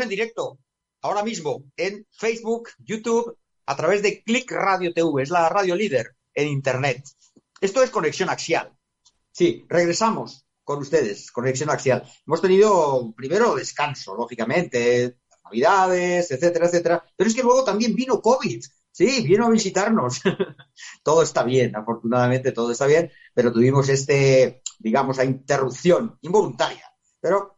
En directo, ahora mismo, en Facebook, YouTube, a través de Click Radio TV, es la radio líder en Internet. Esto es Conexión Axial. Sí, regresamos con ustedes, Conexión Axial. Hemos tenido primero descanso, lógicamente, navidades, etcétera, etcétera, pero es que luego también vino COVID. Sí, vino a visitarnos. todo está bien, afortunadamente todo está bien, pero tuvimos este, digamos, a interrupción involuntaria. Pero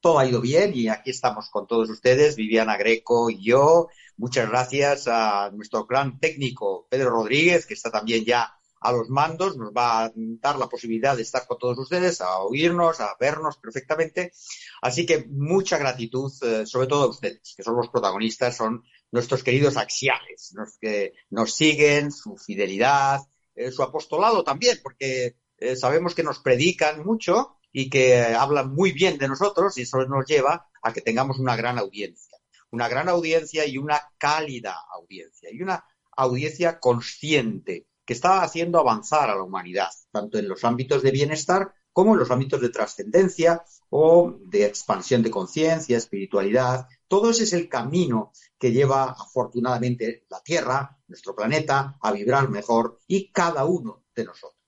todo ha ido bien y aquí estamos con todos ustedes, Viviana Greco y yo. Muchas gracias a nuestro gran técnico Pedro Rodríguez, que está también ya a los mandos, nos va a dar la posibilidad de estar con todos ustedes, a oírnos, a vernos perfectamente. Así que mucha gratitud, eh, sobre todo a ustedes, que son los protagonistas, son nuestros queridos axiales, los que nos siguen, su fidelidad, eh, su apostolado también, porque eh, sabemos que nos predican mucho y que eh, hablan muy bien de nosotros y eso nos lleva a que tengamos una gran audiencia, una gran audiencia y una cálida audiencia y una audiencia consciente que está haciendo avanzar a la humanidad, tanto en los ámbitos de bienestar como en los ámbitos de trascendencia o de expansión de conciencia, espiritualidad. Todo ese es el camino que lleva afortunadamente la Tierra, nuestro planeta, a vibrar mejor y cada uno de nosotros.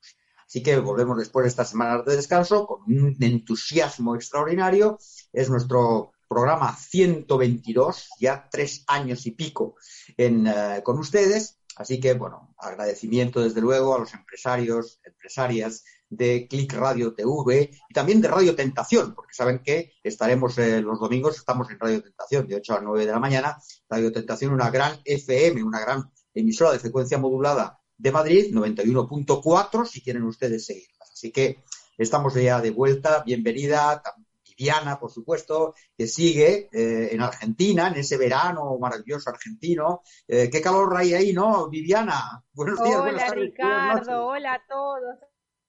Así que volvemos después de estas semanas de descanso con un entusiasmo extraordinario. Es nuestro programa 122, ya tres años y pico en, uh, con ustedes. Así que, bueno, agradecimiento desde luego a los empresarios, empresarias de Click Radio TV y también de Radio Tentación, porque saben que estaremos eh, los domingos, estamos en Radio Tentación de 8 a 9 de la mañana. Radio Tentación, una gran FM, una gran emisora de frecuencia modulada de Madrid, 91.4, si quieren ustedes seguirlas. Así que estamos ya de vuelta. Bienvenida, Viviana, por supuesto, que sigue eh, en Argentina, en ese verano maravilloso argentino. Eh, ¿Qué calor hay ahí, no, Viviana? Buenos días, hola, buenas tardes. Ricardo, hola a todos,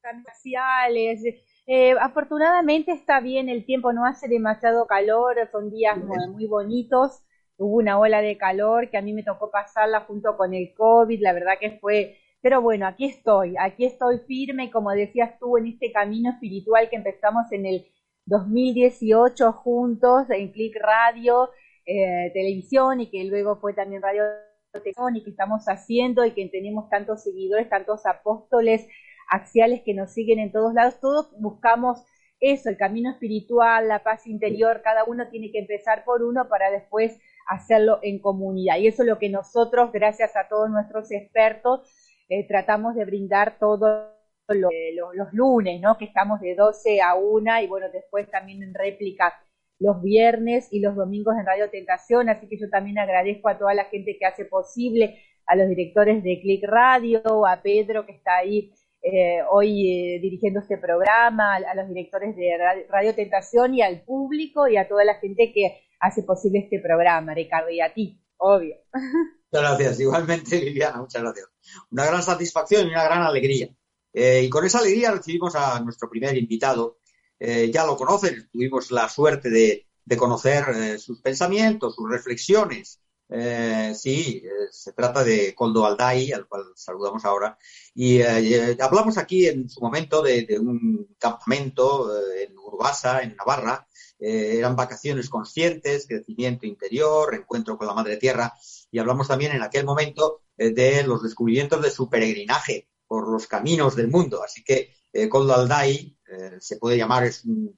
especiales. Eh, afortunadamente está bien el tiempo, no hace demasiado calor, son días muy, muy bonitos. Hubo una ola de calor que a mí me tocó pasarla junto con el COVID, la verdad que fue pero bueno, aquí estoy, aquí estoy firme, como decías tú, en este camino espiritual que empezamos en el 2018 juntos en Click Radio, eh, Televisión y que luego fue también Radio Televisión y que estamos haciendo y que tenemos tantos seguidores, tantos apóstoles axiales que nos siguen en todos lados. Todos buscamos eso, el camino espiritual, la paz interior, cada uno tiene que empezar por uno para después hacerlo en comunidad. Y eso es lo que nosotros, gracias a todos nuestros expertos, eh, tratamos de brindar todos lo, lo, los lunes, ¿no? Que estamos de 12 a 1 y bueno, después también en réplica los viernes y los domingos en Radio Tentación, así que yo también agradezco a toda la gente que hace posible, a los directores de Click Radio, a Pedro que está ahí eh, hoy eh, dirigiendo este programa, a, a, los directores de Radio, Radio Tentación y al público y a toda la gente que hace posible este programa, Ricardo, y a ti, obvio. Gracias, igualmente Viviana, muchas gracias. Una gran satisfacción y una gran alegría. Eh, y con esa alegría recibimos a nuestro primer invitado. Eh, ya lo conocen, tuvimos la suerte de, conocer eh, sus pensamientos, sus reflexiones. sí, se trata de Coldo Alday, al cual saludamos ahora. Y hablamos aquí en su momento de, de un campamento en Urbasa, en Navarra. eran vacaciones conscientes, crecimiento interior, encuentro con la Madre Tierra. Y hablamos también en aquel momento de los descubrimientos de su peregrinaje por los caminos del mundo. Así que eh, Alday eh, se puede llamar,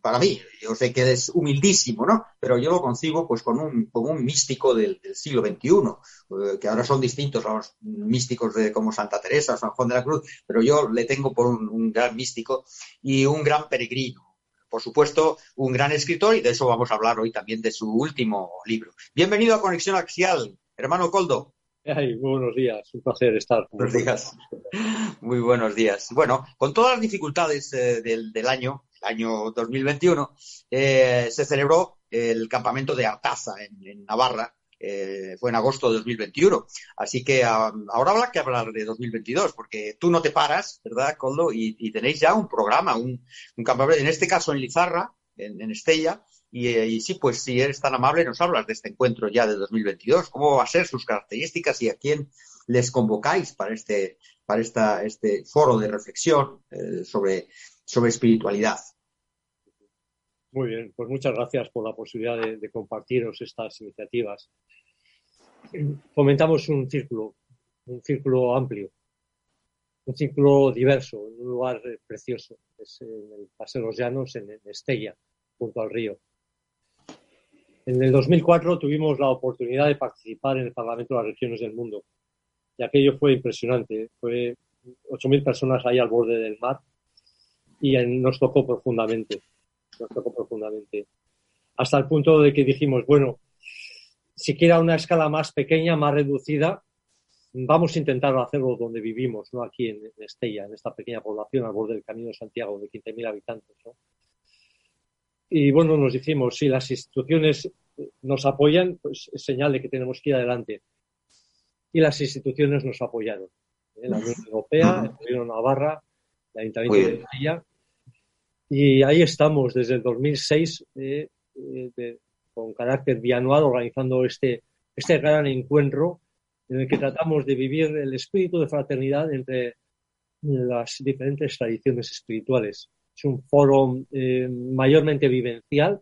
para mí, yo sé que es humildísimo, ¿no? Pero yo lo concibo pues con un, como un místico del, siglo XXI, eh, que ahora son distintos a los místicos de, como Santa Teresa, San Juan de la Cruz, pero yo le tengo por un gran místico y un gran peregrino por supuesto, un gran escritor y de eso vamos a hablar hoy también de su último libro. Bienvenido a Conexión Axial, hermano Coldo. muy buenos días, un placer estar con Buenos días. Muy buenos días. Bueno, con todas las dificultades eh, del, año, el año 2021, eh, se celebró el campamento de Artaza en Navarra, eh, fue en agosto de 2021. Así que ahora habrá que hablar de 2022, porque tú no te paras, ¿verdad, Coldo? Y, tenéis ya un programa, un, campamento, en este caso en Lizarra, en, Estella. Eh, y, sí, pues si eres tan amable, nos hablas de este encuentro ya de 2022. ¿Cómo va a ser sus características y a quién les convocáis para este, para esta, este foro de reflexión eh, sobre, sobre espiritualidad? Muy bien, pues muchas gracias por la posibilidad de, compartiros estas iniciativas. Fomentamos un círculo, un círculo amplio, un círculo diverso, un lugar precioso, es en el Paseo de los Llanos, en, Estella, junto al río. En el 2004 tuvimos la oportunidad de participar en el Parlamento de las Regiones del Mundo y aquello fue impresionante. Fue 8.000 personas ahí al borde del mar y nos tocó profundamente nos tocó profundamente. Hasta el punto de que dijimos, bueno, siquiera una escala más pequeña, más reducida, vamos a intentar hacerlo donde vivimos, ¿no? Aquí en, Estella, en esta pequeña población al borde del Camino de Santiago, de 15.000 habitantes, Y bueno, nos dijimos, si las instituciones nos apoyan, pues es señal de que tenemos que ir adelante. Y las instituciones nos apoyaron. ¿eh? La Unión Europea, el Gobierno de Navarra, el Ayuntamiento de Estella y ahí estamos desde el 2006 eh, eh, con carácter bianual organizando este, este gran encuentro en el que tratamos de vivir el espíritu de fraternidad entre las diferentes tradiciones espirituales. Es un foro eh, mayormente vivencial,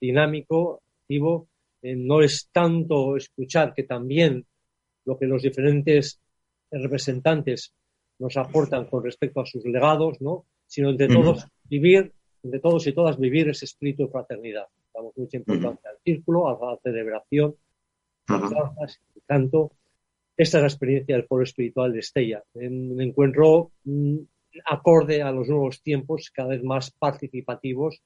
dinámico, activo. no es tanto escuchar que también lo que los diferentes representantes nos aportan con respecto a sus legados, ¿no? sino entre todos vivir, entre todos y todas vivir ese espíritu de fraternidad. Damos mucha importancia al círculo, a la celebración, a las canto. Esta es la experiencia del foro espiritual de Estella. Un encuentro mm, acorde a los nuevos tiempos, cada vez más participativos,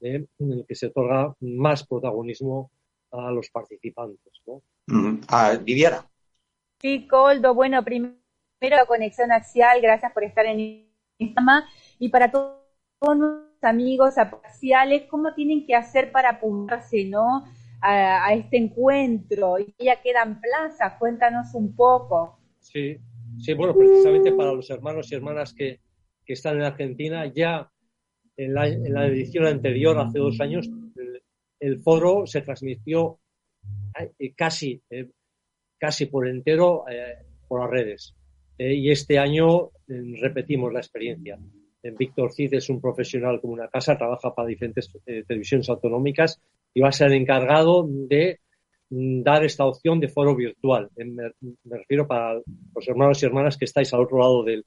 ¿eh? en el que se otorga más protagonismo a los participantes. ¿no? A Viviana. Sí, Coldo. Bueno, primero conexión axial. Gracias por estar en el programa y para todos nuestros amigos aparciales, cómo tienen que hacer para apuntarse, ¿no? A, este encuentro y ya quedan plazas, cuéntanos un poco. Sí, sí, bueno, precisamente para los hermanos y hermanas que, están en Argentina, ya en la, edición anterior, hace dos años, el, foro se transmitió eh, casi, eh, casi por entero eh, por las redes. y este año repetimos la experiencia. Víctor Cid es un profesional como una casa, trabaja para diferentes eh, televisiones autonómicas y va a ser el encargado de dar esta opción de foro virtual. Eh, me, refiero para los hermanos y hermanas que estáis al otro lado del,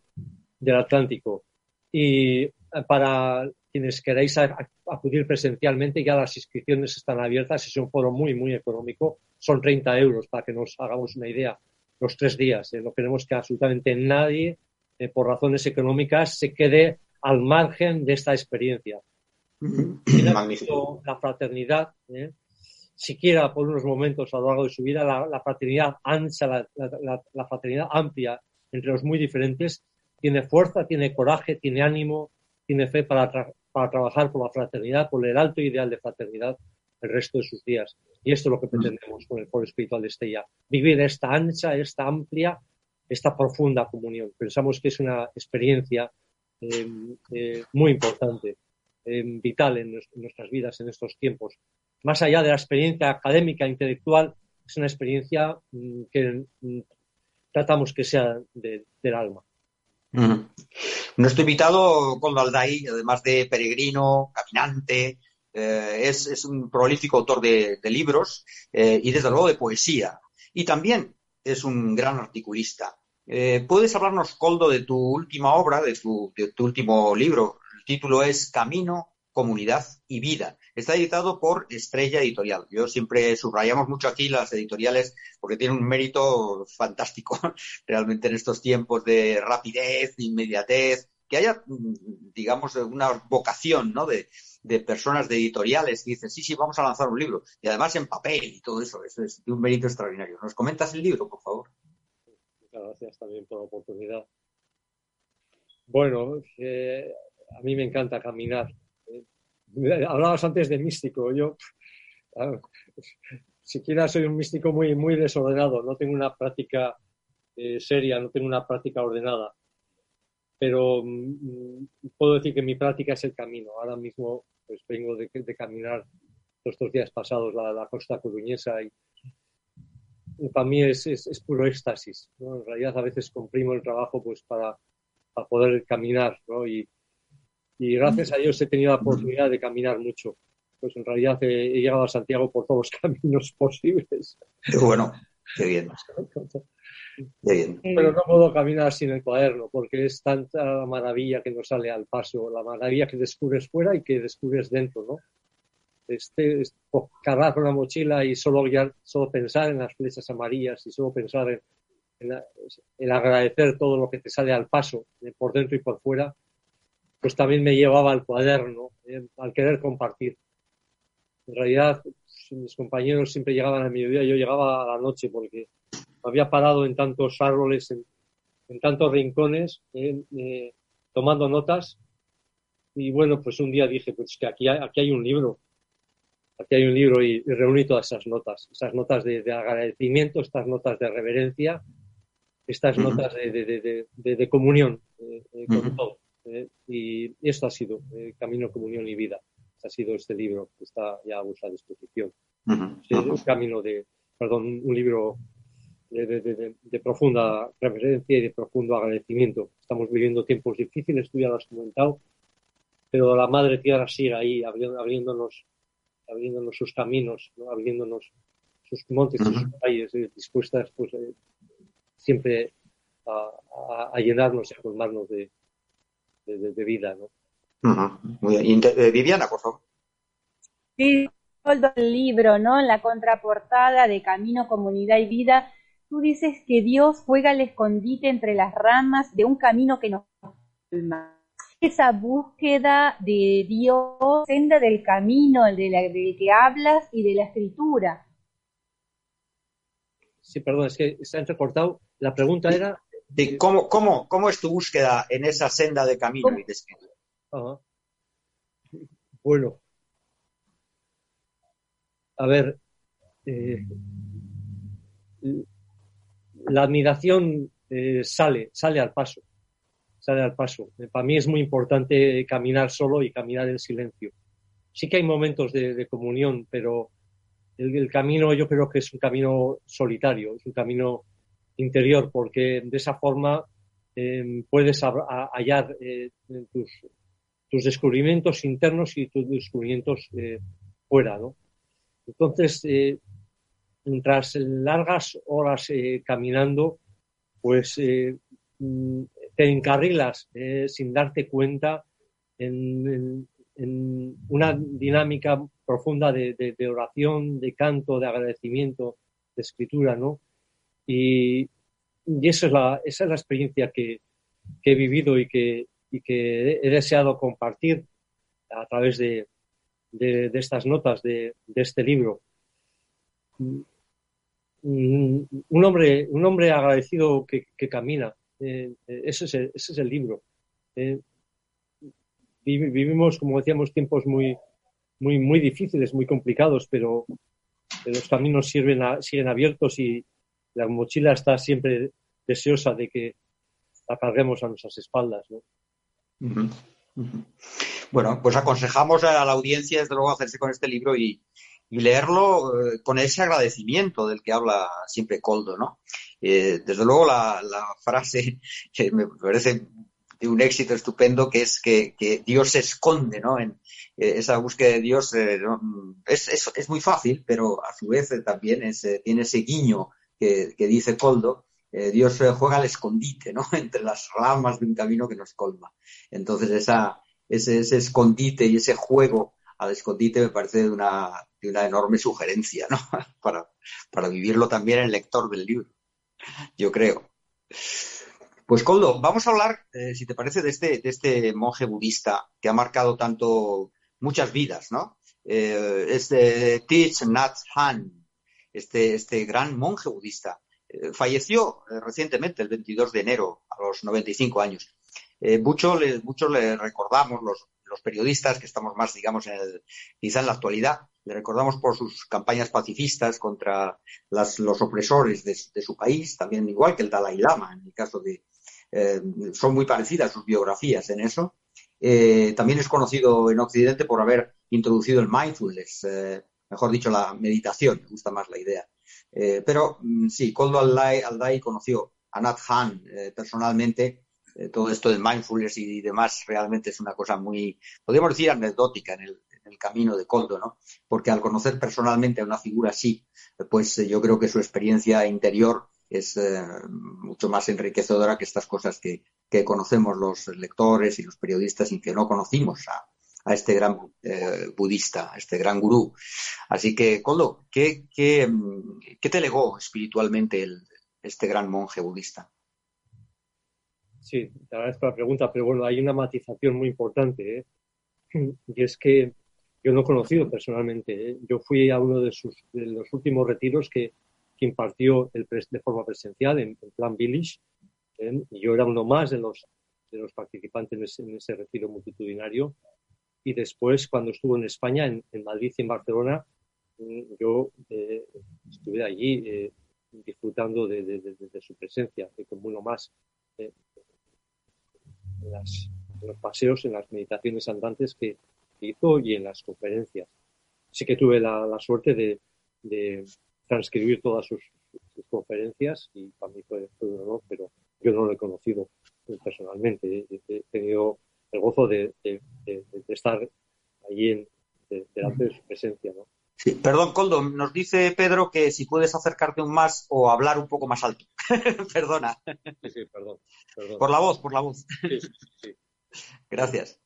Atlántico. Y eh, para quienes queráis acudir presencialmente, ya las inscripciones están abiertas. Es un foro muy, muy económico. Son 30 euros para que nos hagamos una idea los tres días. No queremos que absolutamente nadie eh, por razones económicas, se quede al margen de esta experiencia. La fraternidad, ¿eh? Siquiera por unos momentos a lo largo de su vida, la, fraternidad ancha, la, fraternidad amplia entre los muy diferentes, tiene fuerza, tiene coraje, tiene ánimo, tiene fe para, para trabajar por la fraternidad, por el alto ideal de fraternidad el resto de sus días. Y esto es lo que pretendemos con el Foro Espiritual de Estella. Vivir esta ancha, esta amplia esta profunda comunión. Pensamos que es una experiencia eh, eh, muy importante, eh, vital en, nuestras vidas en estos tiempos. Más allá de la experiencia académica, intelectual, es una experiencia mm, que mm, tratamos que sea del alma. Nuestro invitado, Coldo Alday, además de peregrino, caminante, es, un prolífico autor de, de libros y desde luego de poesía. Y también es un gran articulista. Eh, ¿Puedes hablarnos, Coldo, de tu última obra, de tu, último libro? El título es Camino, Comunidad y Vida. Está editado por Estrella Editorial. Yo siempre subrayamos mucho aquí las editoriales porque tienen un mérito fantástico realmente en estos tiempos de rapidez, de inmediatez, que haya, mm, digamos, una vocación, ¿no? De, personas de editoriales que dicen, sí, sí, vamos a lanzar un libro. Y además en papel y todo eso. Eso es de un mérito extraordinario. ¿Nos comentas el libro, por favor? Muchas gracias también por la oportunidad. Bueno, eh, a mí me encanta caminar. Hablabas antes de místico. Yo, claro, siquiera soy un místico muy, muy desordenado. No tengo una práctica eh, seria, no tengo una práctica ordenada. Pero mm, puedo decir que mi práctica es el camino. Ahora mismo pues vengo de, de caminar estos días pasados la, la costa coruñesa y, y para mí es, es, es puro éxtasis. ¿no? En realidad a veces comprimo el trabajo pues para, para poder caminar ¿no? y, y gracias a Dios he tenido la oportunidad de caminar mucho. Pues en realidad he, he llegado a Santiago por todos los caminos posibles. Qué bueno, qué bien. Qué bien. Pero no puedo caminar sin el cuaderno, porque es tanta la maravilla que nos sale al paso, la maravilla que descubres fuera y que descubres dentro, ¿no? Este, es po- cargar con la mochila y solo, guiar- solo pensar en las flechas amarillas y solo pensar en, en en agradecer todo lo que te sale al paso, por dentro y por fuera, pues también me llevaba al cuaderno, eh, al querer compartir. En realidad, pues, mis compañeros siempre llegaban a mediodía, yo llegaba a la noche porque había parado en tantos árboles, en, en tantos rincones, eh, tomando notas. Y bueno, pues un día dije, pues que aquí hay, aquí hay un libro, aquí hay un libro y, y reuní todas esas notas, esas notas de, de agradecimiento, estas notas de reverencia, estas notas de, de- comunión eh, eh, con todo. Eh, y esto ha sido eh, Camino, Comunión y Vida. Este ha sido este libro que está ya a vuestra disposición. Ujú, Sí, ujú. un camino de, perdón, un libro de, de- de- de profunda reverencia y de profundo agradecimiento. Estamos viviendo tiempos difíciles, tú ya lo has comentado, pero la Madre Tierra sigue ahí, abri- abriéndonos, abriéndonos sus caminos, ¿no? abriéndonos sus montes, sus Ujú. valles, eh, dispuestas pues, eh, siempre a, a- a llenarnos y a colmarnos de, de- de- de vida. ¿no? Muy bien. Viviana, por favor. Sí, el libro, ¿no? En la contraportada de Camino, Comunidad y Vida, tú dices que Dios juega al escondite entre las ramas de un camino que nos calma. Esa búsqueda de Dios, senda del camino, el de la- del que hablas y de la escritura. Sí, perdón, es que se ha entrecortado. La pregunta era De cómo, cómo, ¿Cómo es tu búsqueda en esa senda de camino y de? Ajá. Bueno. A ver, eh, la admiración eh, sale, sale al paso, sale al paso. Eh, para mí es muy importante caminar solo y caminar en silencio. Sí que hay momentos de, de comunión, pero el, el camino yo creo que es un camino solitario, es un camino interior, porque de esa forma eh, puedes hallar eh, tus, descubrimientos internos y tus descubrimientos eh, fuera, ¿no? Entonces, eh, tras largas horas caminando, pues mm, te encarrilas sin darte cuenta en, una dinámica profunda de- de oración, de canto, de agradecimiento, de escritura, ¿no? Y, y esa, es la, esa es la experiencia que, que he vivido y que, y que he deseado compartir a través de, de, estas notas de, de este libro. Mm, Un hombre, un hombre agradecido que, que camina. eh, eh, ese, es el, ese es el libro. Eh, vivi- vivimos, como decíamos, tiempos muy, muy, muy difíciles, muy complicados, pero los caminos sirven a- siguen abiertos y la mochila está siempre deseosa de que la carguemos a nuestras espaldas. ¿no? Bueno, pues aconsejamos a la audiencia, desde luego, hacerse con este libro y, leerlo eh, con ese agradecimiento del que habla siempre Coldo, ¿no? Eh, desde luego, la, frase que me parece de un éxito estupendo, que es que, Dios se esconde, ¿no? En eh, esa búsqueda de Dios es, muy fácil, pero a su vez también tiene ese guiño que, dice Coldo, eh, Dios juega al escondite, ¿no? Entre las ramas de un camino que nos colma. Entonces, esa, ese, ese escondite y ese juego al escondite me parece de una, de una enorme sugerencia, ¿no? Para, para vivirlo también el lector del libro, yo creo. Pues Coldo, vamos a hablar, eh, si te parece, de este, de este monje budista que ha marcado tanto muchas vidas, ¿no? Eh, este Thich Nhat este, este gran monje budista. Eh, falleció eh, recientemente, el 22 de enero, a los 95 años. Eh, mucho, le, mucho le recordamos, los, los periodistas que estamos más, digamos, en el, quizá en la actualidad, le recordamos por sus campañas pacifistas contra las, los opresores de, de, su país, también igual que el Dalai Lama, en el caso de... Eh, son muy parecidas sus biografías en eso. Eh, también es conocido en Occidente por haber introducido el mindfulness, eh, mejor dicho, la meditación, me gusta más la idea. pero mm, sí, Koldo Aldai, conoció a Nat Han personalmente eh, todo esto del mindfulness y demás realmente es una cosa muy, podríamos decir, anecdótica en el, camino de Coldo, ¿no? Porque al conocer personalmente a una figura así, pues eh, yo creo que su experiencia interior es eh, mucho más enriquecedora que estas cosas que, que, conocemos los lectores y los periodistas y que no conocimos a, a este gran eh, budista, a este gran gurú. Así que, Coldo, ¿qué, qué, qué te legó espiritualmente el, este gran monje budista? Sí, te agradezco la pregunta, pero bueno, hay una matización muy importante, ¿eh? y es que yo no he conocido personalmente. ¿eh? Yo fui a uno de, sus, de los últimos retiros que, que impartió el de forma presencial en, en Plan Village, ¿eh? y yo era uno más de los, de los participantes en ese, en ese, retiro multitudinario. Y después, cuando estuvo en España, en, Madrid y en Barcelona, yo eh, estuve allí eh, disfrutando de, de, de, su presencia, como uno más eh, en, los paseos, en las meditaciones andantes que hizo y en las conferencias. Sí que tuve la, la suerte de, de, transcribir todas sus, conferencias y para mí fue, fue, un honor, pero yo no lo he conocido personalmente. He tenido el gozo de, de estar allí en, delante de su presencia. ¿no? Sí, perdón, Coldo, nos dice Pedro que si puedes acercarte un más o hablar un poco más alto. Perdona. Sí, sí, perdón, perdón, Por la voz, por la voz. Sí, sí, Gracias.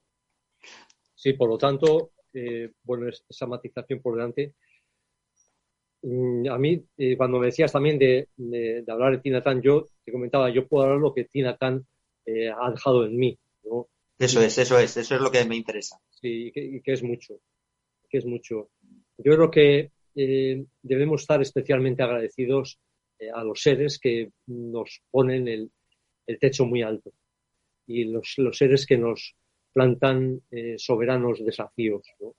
Sí, por lo tanto, eh, bueno, esa matización por delante. Mm, a mí, eh, cuando me decías también de, de, de, hablar de Tina Tan, yo te comentaba, yo puedo hablar lo que Tina Tan eh, ha dejado en mí. ¿no? Eso es, eso es, eso es lo que me interesa. Sí, y que, y que es mucho, que es mucho. Yo creo que eh, debemos estar especialmente agradecidos eh, a los seres que nos ponen el, el techo muy alto y los, los, seres que nos plantan eh, soberanos desafíos ¿no?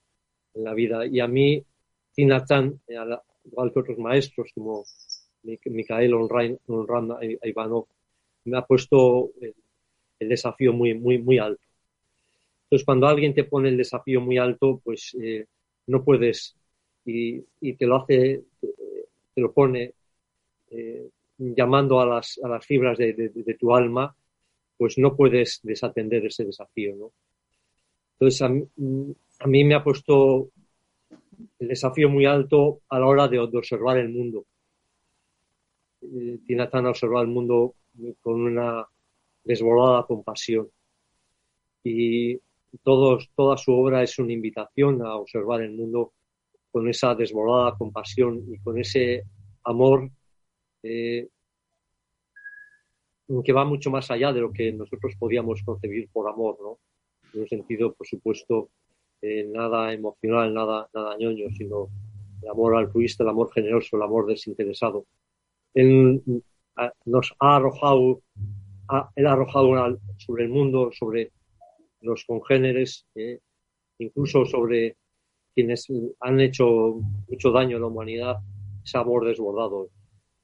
en la vida. Y a mí, Tinatán, igual que otros maestros como Mikhail Onran Ivanov, me ha puesto el, el, desafío muy, muy, muy alto. Entonces, cuando alguien te pone el desafío muy alto, pues eh, no puedes y, te lo hace, te lo pone eh, llamando a las, a las fibras de, de, tu alma, pues no puedes desatender ese desafío, ¿no? Entonces, a mí, me ha puesto el desafío muy alto a la hora de, de observar el mundo. Eh, Tinatán ha observado el mundo con una desbordada compasión. Y toda su obra es una invitación a observar el mundo con esa desbordada compasión y con ese amor eh, que va mucho más allá de lo que nosotros podíamos concebir por amor, ¿no? En un sentido, por supuesto, eh, nada emocional, nada, nada ñoño, sino el amor altruista, el amor generoso, el amor desinteresado. Él a, nos ha arrojado, ha, arrojado sobre el mundo, sobre los congéneres, eh, incluso sobre quienes han hecho mucho daño a la humanidad, ese amor desbordado.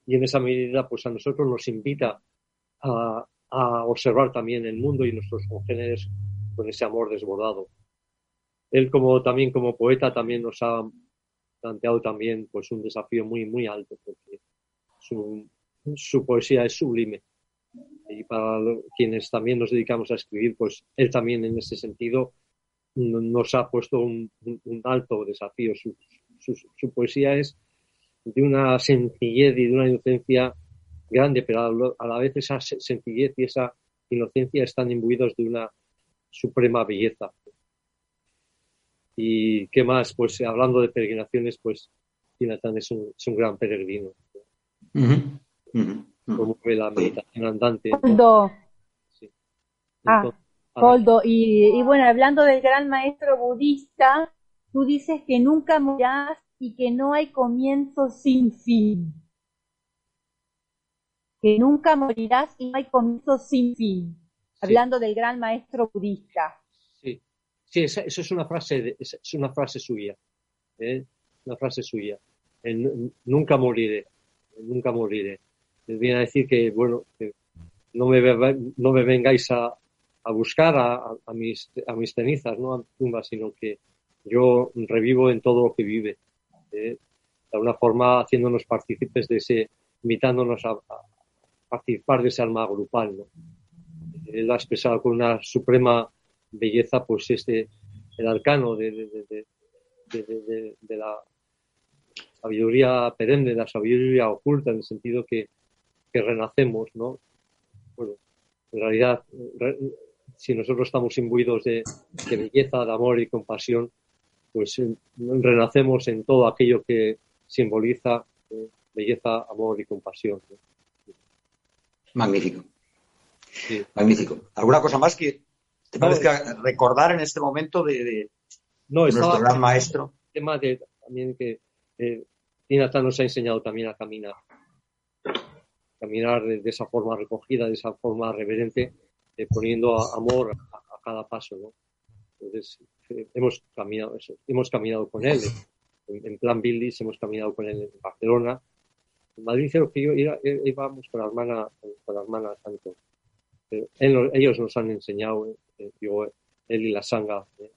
Y en esa medida, pues a nosotros nos invita a, a observar también el mundo y nuestros congéneres con ese amor desbordado. Él como también como poeta también nos ha planteado también pues un desafío muy muy alto porque su, su poesía es sublime y para quienes también nos dedicamos a escribir pues él también en ese sentido nos ha puesto un, un alto desafío. Su, su, su, poesía es de una sencillez y de una inocencia grande, pero a la vez esa sencillez y esa inocencia están imbuidos de una suprema belleza. Y qué más, pues hablando de peregrinaciones, pues Jonathan es un, es un gran peregrino. Uh -huh. Uh -huh. Promueve la meditación andante. Coldo, Ah, Entonces, ah, Coldo, y, y bueno, hablando del gran maestro budista, tú dices que nunca morirás y que no hay comienzo sin fin. Que nunca morirás y no hay comienzo sin fin. Hablando del gran maestro budista. Sí, sí, esa, esa es una frase, de- esa es una frase suya, ¿eh? una frase suya. Nu- nunca moriré, nunca moriré. Les viene a decir que, bueno, no me, no me vengáis a, a buscar a, mis, a mis cenizas, no a mi tumba, sino que yo revivo en todo lo que vive. ¿eh? De alguna forma haciéndonos partícipes de ese, invitándonos a, participar de ese alma grupal, ¿no? él ha expresado con una suprema belleza, pues este, el arcano de, de- de- la sabiduría perenne, la sabiduría oculta, en el sentido que, que renacemos, ¿no? Bueno, en realidad, re- si nosotros estamos imbuidos de, de belleza, de amor y compasión, pues eh, renacemos en todo aquello que simboliza eh, belleza, amor y compasión. ¿no? Magnífico. Sí. Magnífico. ¿Alguna cosa más que te No, parezca recordar en este momento de, de No, nuestro gran maestro? tema de también que eh, Tinata nos ha enseñado también a caminar. Caminar de, de esa forma recogida, de esa forma reverente, eh, poniendo a- amor a, a cada paso, ¿no? Entonces, eh, hemos caminado eso, hemos caminado con él en, en plan Bildis, hemos caminado con él en Barcelona. En Madrid creo que yo iba- eh, íbamos con la hermana, con la hermana Santo. Pero él- ellos nos han enseñado, eh, eh, digo, él y la sanga, eh,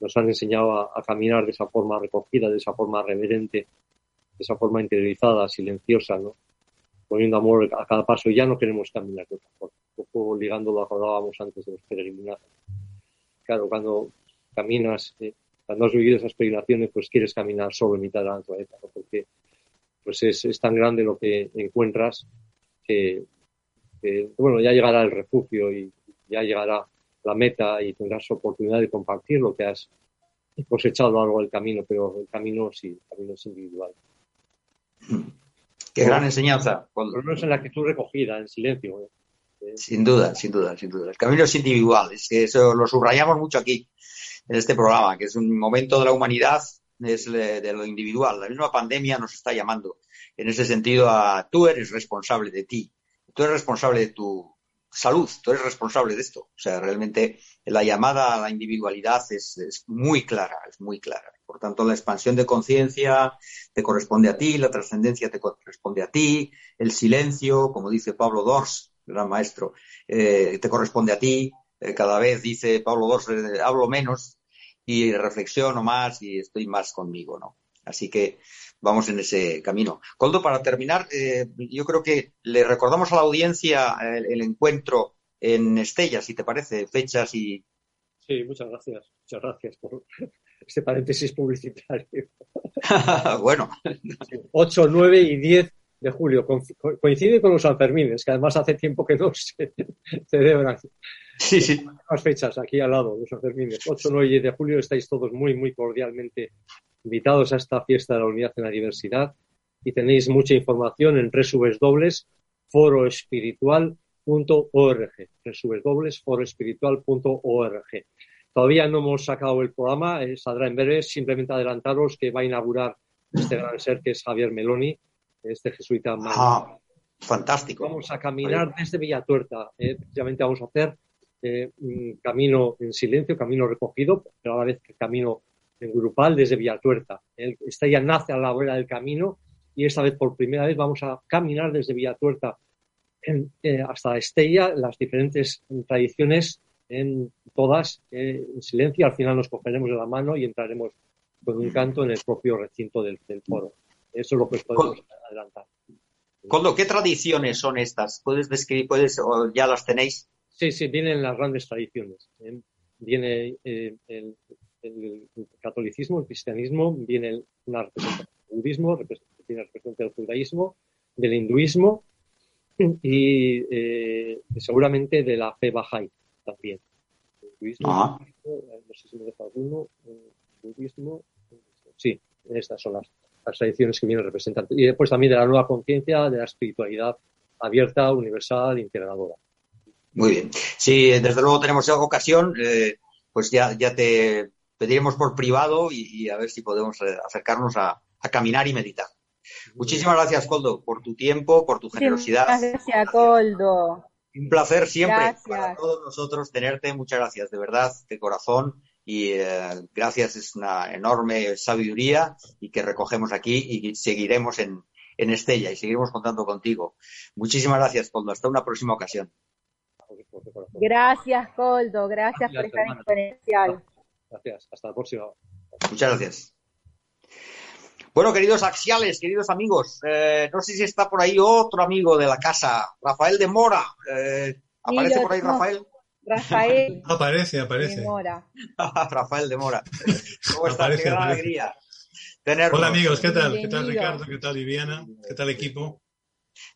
nos han enseñado a, a caminar de esa forma recogida, de esa forma reverente, de esa forma interiorizada, silenciosa, ¿no? Poniendo amor a cada paso. Y ya no queremos caminar de otra forma. Un poco ligando lo hablábamos antes de los peregrinajes. Claro, cuando caminas, eh, cuando has vivido esas peregrinaciones, pues quieres caminar solo en mitad de la naturaleza, ¿no? Porque pues es, es tan grande lo que encuentras que, que, bueno, ya llegará el refugio y ya llegará la meta y tendrás oportunidad de compartir lo que has cosechado a lo largo del camino, pero el camino sí, el camino es individual. Qué gran enseñanza. Pero no es en la actitud recogida, en silencio. ¿eh? Sin duda, sin duda, sin duda. El camino es individual. Es que eso lo subrayamos mucho aquí, en este programa, que es un momento de la humanidad, es de lo individual. La misma pandemia nos está llamando en ese sentido a tú eres responsable de ti, tú eres responsable de tu salud, tú eres responsable de esto. O sea, realmente la llamada a la individualidad es, es muy clara, es muy clara. Por tanto, la expansión de conciencia te corresponde a ti, la trascendencia te corresponde a ti, el silencio, como dice Pablo Dors, gran maestro, eh, te corresponde a ti. Eh, cada vez dice Pablo Dors, eh, hablo menos y reflexiono más y estoy más conmigo, ¿no? Así que vamos en ese camino. Coldo, para terminar, eh, yo creo que le recordamos a la audiencia el, el encuentro en Estella, si te parece, fechas y... Sí, muchas gracias. Muchas gracias por este paréntesis publicitario. bueno, 8, 9 y 10 de julio. Co- co- Coincide con los Sanfermines, que además hace tiempo que no se celebran. sí, sí. Las fechas aquí al lado, los Sanfermines. 8, 9 y 10 de julio estáis todos muy, muy cordialmente invitados a esta fiesta de la unidad en la diversidad y tenéis mucha información en www.foroespiritual.org www.foroespiritual.org Todavía no hemos sacado el programa, eh, saldrá en breve. Simplemente adelantaros que va a inaugurar este gran ser que es Javier Meloni, este jesuita más Ah, fantástico. Vamos a caminar desde Villatuerta. eh, precisamente vamos a hacer eh, un camino en silencio, camino recogido, pero a la vez que camino en grupal desde Villatuerta. Esta ya nace a la vera del camino y esta vez por primera vez vamos a caminar desde Villatuerta en- eh, hasta Estella, las diferentes tradiciones en todas eh, en silencio. Al final nos cogeremos de la mano y entraremos con un canto en el propio recinto del, del foro. Eso es lo que os podemos adelantar. Coldo, ¿qué tradiciones son estas? ¿Puedes describir, puedes, o ya las tenéis? Sí, sí, vienen las grandes tradiciones. ¿eh? Viene el, el catolicismo, el cristianismo, viene una representación del budismo, tiene representación del judaísmo, del hinduismo y eh, seguramente de la fe Bahá'í también. El hinduismo, Ah. no sé si me dejo alguno, eh, budismo, sí, estas son las, las tradiciones que vienen representando. Y después también de la nueva conciencia, de la espiritualidad abierta, universal, integradora. Muy bien. Si desde luego tenemos ocasión, eh, pues ya, ya te pediremos por privado y, y a ver si podemos eh, acercarnos a, a caminar y meditar. Muchísimas gracias, Coldo, por tu tiempo, por tu generosidad. Muchas gracias, Coldo. Un placer siempre Gracias. para todos nosotros tenerte. Muchas gracias, de verdad, de corazón. Y eh, gracias, es una enorme sabiduría y que recogemos aquí y seguiremos en, en Estella y seguiremos contando contigo. Muchísimas gracias, Coldo. Hasta una próxima ocasión. Gracias, Coldo. Gracias por estar en. Gracias. Hasta la próxima. Muchas gracias. Bueno, queridos axiales, queridos amigos, eh, no sé si está por ahí otro amigo de la casa, Rafael de Mora. Eh, ¿Aparece por ahí tengo. Rafael? Rafael Aparece, de aparece. Mora. Rafael de Mora. ¿Cómo estás? Aparece, Qué gran aparece. alegría tenerlos. Hola amigos, ¿qué tal? ¿Qué tal. Ricardo? ¿Qué tal Viviana? ¿Qué tal equipo?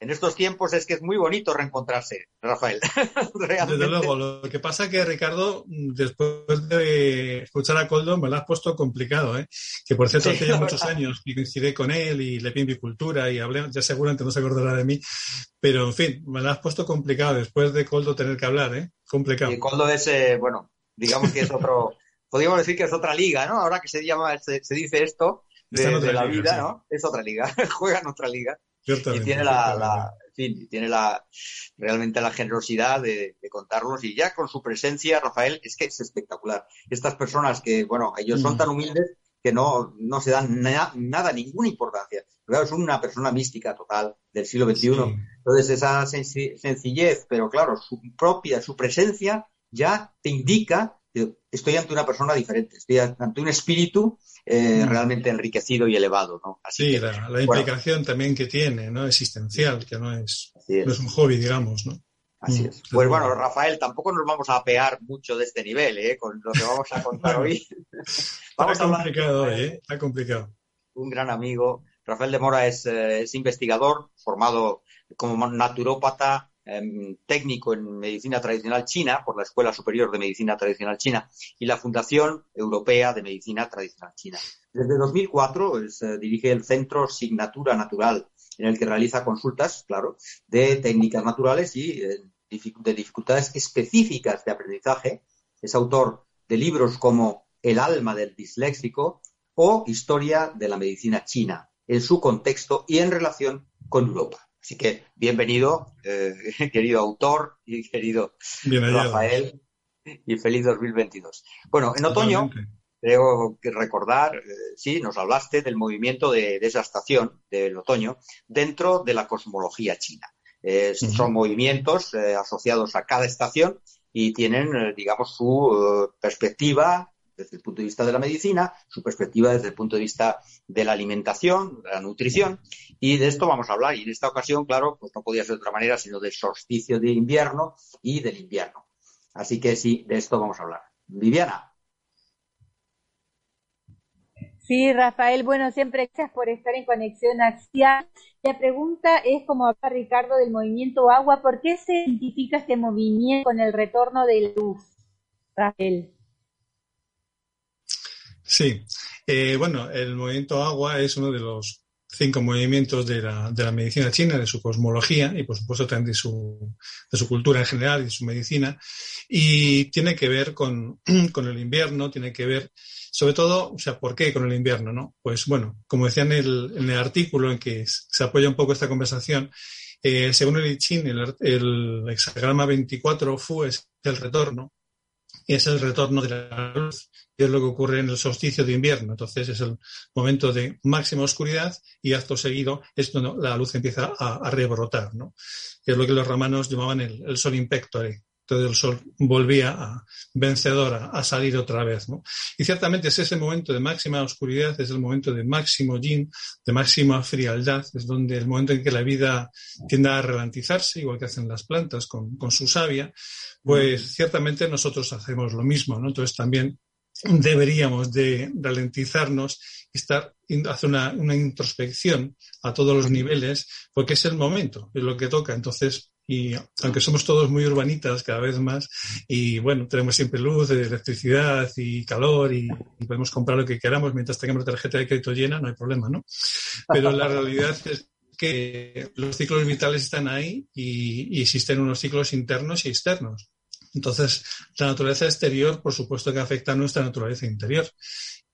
En estos tiempos es que es muy bonito reencontrarse, Rafael. Desde luego, lo que pasa es que Ricardo, después de escuchar a Coldo, me lo has puesto complicado, ¿eh? Que por cierto, Sí, hace ya muchos años que coincidí con él y le vi cultura y hablé, ya seguramente no se acordará de mí, pero en fin, me lo has puesto complicado después de Coldo tener que hablar, ¿eh? Complicado. Y Coldo es, eh, bueno, digamos que es otro, podríamos decir que es otra liga, ¿no? Ahora que se llama, se, se dice esto de, la liga, vida, sí. ¿no? Es otra liga, juega en otra liga. Y tiene la, la- en fin, y tiene la realmente la generosidad de, de contarlos y ya con su presencia, Rafael, es que es espectacular. Estas personas que, bueno, ellos son Mm. tan humildes que no, no se dan na- nada, ninguna importancia. Claro, es una persona mística total del siglo XXI. Sí. Entonces, esa senci- sencillez, pero claro, su propia, su presencia ya te indica estoy ante una persona diferente, estoy ante un espíritu eh, Mm. realmente enriquecido y elevado, ¿no? Así Sí, que, la, la bueno. implicación también que tiene, ¿no? Existencial, que no es, no es un hobby, digamos, ¿no? Así Mm, es. Pues bueno, Rafael, tampoco nos vamos a apear mucho de este nivel, ¿eh? Con lo que vamos a contar Bueno, hoy. Está vamos a hablar complicado hoy, ¿eh? Está complicado. un gran amigo. Rafael de Mora es, eh, es investigador, formado como naturópata, em, técnico en medicina tradicional china por la Escuela Superior de Medicina Tradicional China y la Fundación Europea de Medicina Tradicional China. Desde 2004 es, eh, dirige el Centro Signatura Natural, en el que realiza consultas, claro, de técnicas naturales y eh, de dificultades específicas de aprendizaje. Es autor de libros como El alma del disléxico o Historia de la medicina china, en su contexto y en relación con Europa. Así que bienvenido, eh, querido autor y querido Bien. Rafael, y feliz 2022. Bueno, en otoño. Tengo que recordar, eh, sí, nos hablaste del movimiento de, de esa estación del otoño dentro de la cosmología china. Eh. Son movimientos eh, asociados a cada estación y tienen, digamos, su perspectiva desde el punto de vista de la medicina, su perspectiva desde el punto de vista de la alimentación, de la nutrición, y de esto vamos a hablar. Y en esta ocasión, claro, pues no podía ser de otra manera sino del solsticio de invierno y del invierno. Así que sí, de esto vamos a hablar. Viviana. Sí, Rafael, bueno, siempre gracias por estar en Conexión Axial. La pregunta es, como habla Ricardo del movimiento agua, ¿por qué se identifica este movimiento con el retorno de luz? Rafael. Sí, Eh, bueno, el movimiento agua es uno de los cinco movimientos de la, de la medicina china, de su cosmología y por supuesto también de su, de su cultura en general y de su medicina. Y tiene que ver con, con el invierno, tiene que ver sobre todo, o sea, ¿por qué con el invierno? no? Pues bueno, como decía en el, el artículo en que se apoya un poco esta conversación, eh, según el I el, el hexagrama 24 Fu es el retorno, es el retorno de la luz, y es lo que ocurre en el solsticio de invierno. Entonces es el momento de máxima oscuridad y acto seguido es cuando la luz empieza a, a rebrotar, ¿no? Que es lo que los romanos llamaban el, el sol impectore. Entonces el sol volvía a, vencedor a, a, salir otra vez, ¿no? Y ciertamente es ese momento de máxima oscuridad, es el momento de máximo yin, de máxima frialdad, es donde el momento en que la vida tiende a ralentizarse, igual que hacen las plantas con, con su savia, pues ciertamente nosotros hacemos lo mismo, ¿no? Entonces también deberíamos de ralentizarnos y estar, hacer una, una, introspección a todos los niveles, porque es el momento, es lo que toca. Entonces, y aunque somos todos muy urbanitas cada vez más, y bueno, tenemos siempre luz, electricidad y calor, y, podemos comprar lo que queramos mientras tengamos tarjeta de crédito llena, no hay problema, ¿no? Pero la realidad es que los ciclos vitales están ahí y, y existen unos ciclos internos y externos. Entonces, la naturaleza exterior, por supuesto que afecta a nuestra naturaleza interior.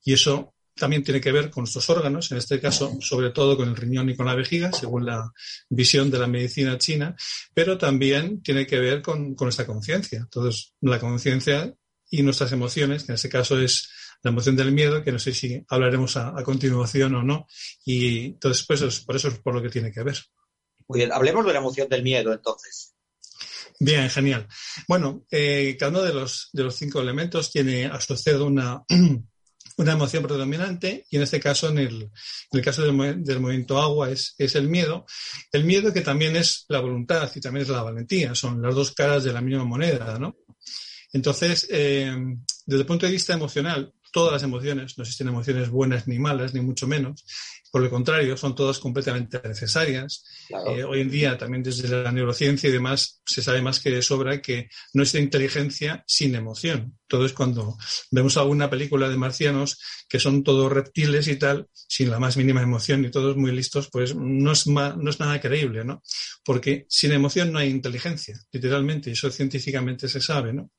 Y eso también tiene que ver con nuestros órganos, en este caso, sobre todo con el riñón y con la vejiga, según la visión de la medicina china, pero también tiene que ver con, con nuestra conciencia. Entonces, la conciencia y nuestras emociones, que en este caso es la emoción del miedo, que no sé si hablaremos a, a continuación o no, y entonces, pues, es- por eso es por lo que tiene que ver. Muy bien, hablemos de la emoción del miedo entonces. Bien, genial. Bueno, eh, cada uno de los, de los cinco elementos tiene asociado una, una emoción predominante y en este caso, en el, caso del, del movimiento agua, es, es el miedo. El miedo que también es la voluntad y también es la valentía. Son las dos caras de la misma moneda, ¿no? Entonces, eh, desde el punto de vista emocional, todas las emociones, no existen emociones buenas ni malas, ni mucho menos. Por el contrario, son todas completamente necesarias. Claro. Eh, hoy en día, también desde la neurociencia y demás, se sabe más que de sobra que no existe inteligencia sin emoción. Entonces, cuando vemos alguna película de marcianos que son todos reptiles y tal, sin la más mínima emoción y todos muy listos, pues no es, no es nada creíble, ¿no? Porque sin emoción no hay inteligencia, literalmente, y eso científicamente se sabe, ¿no?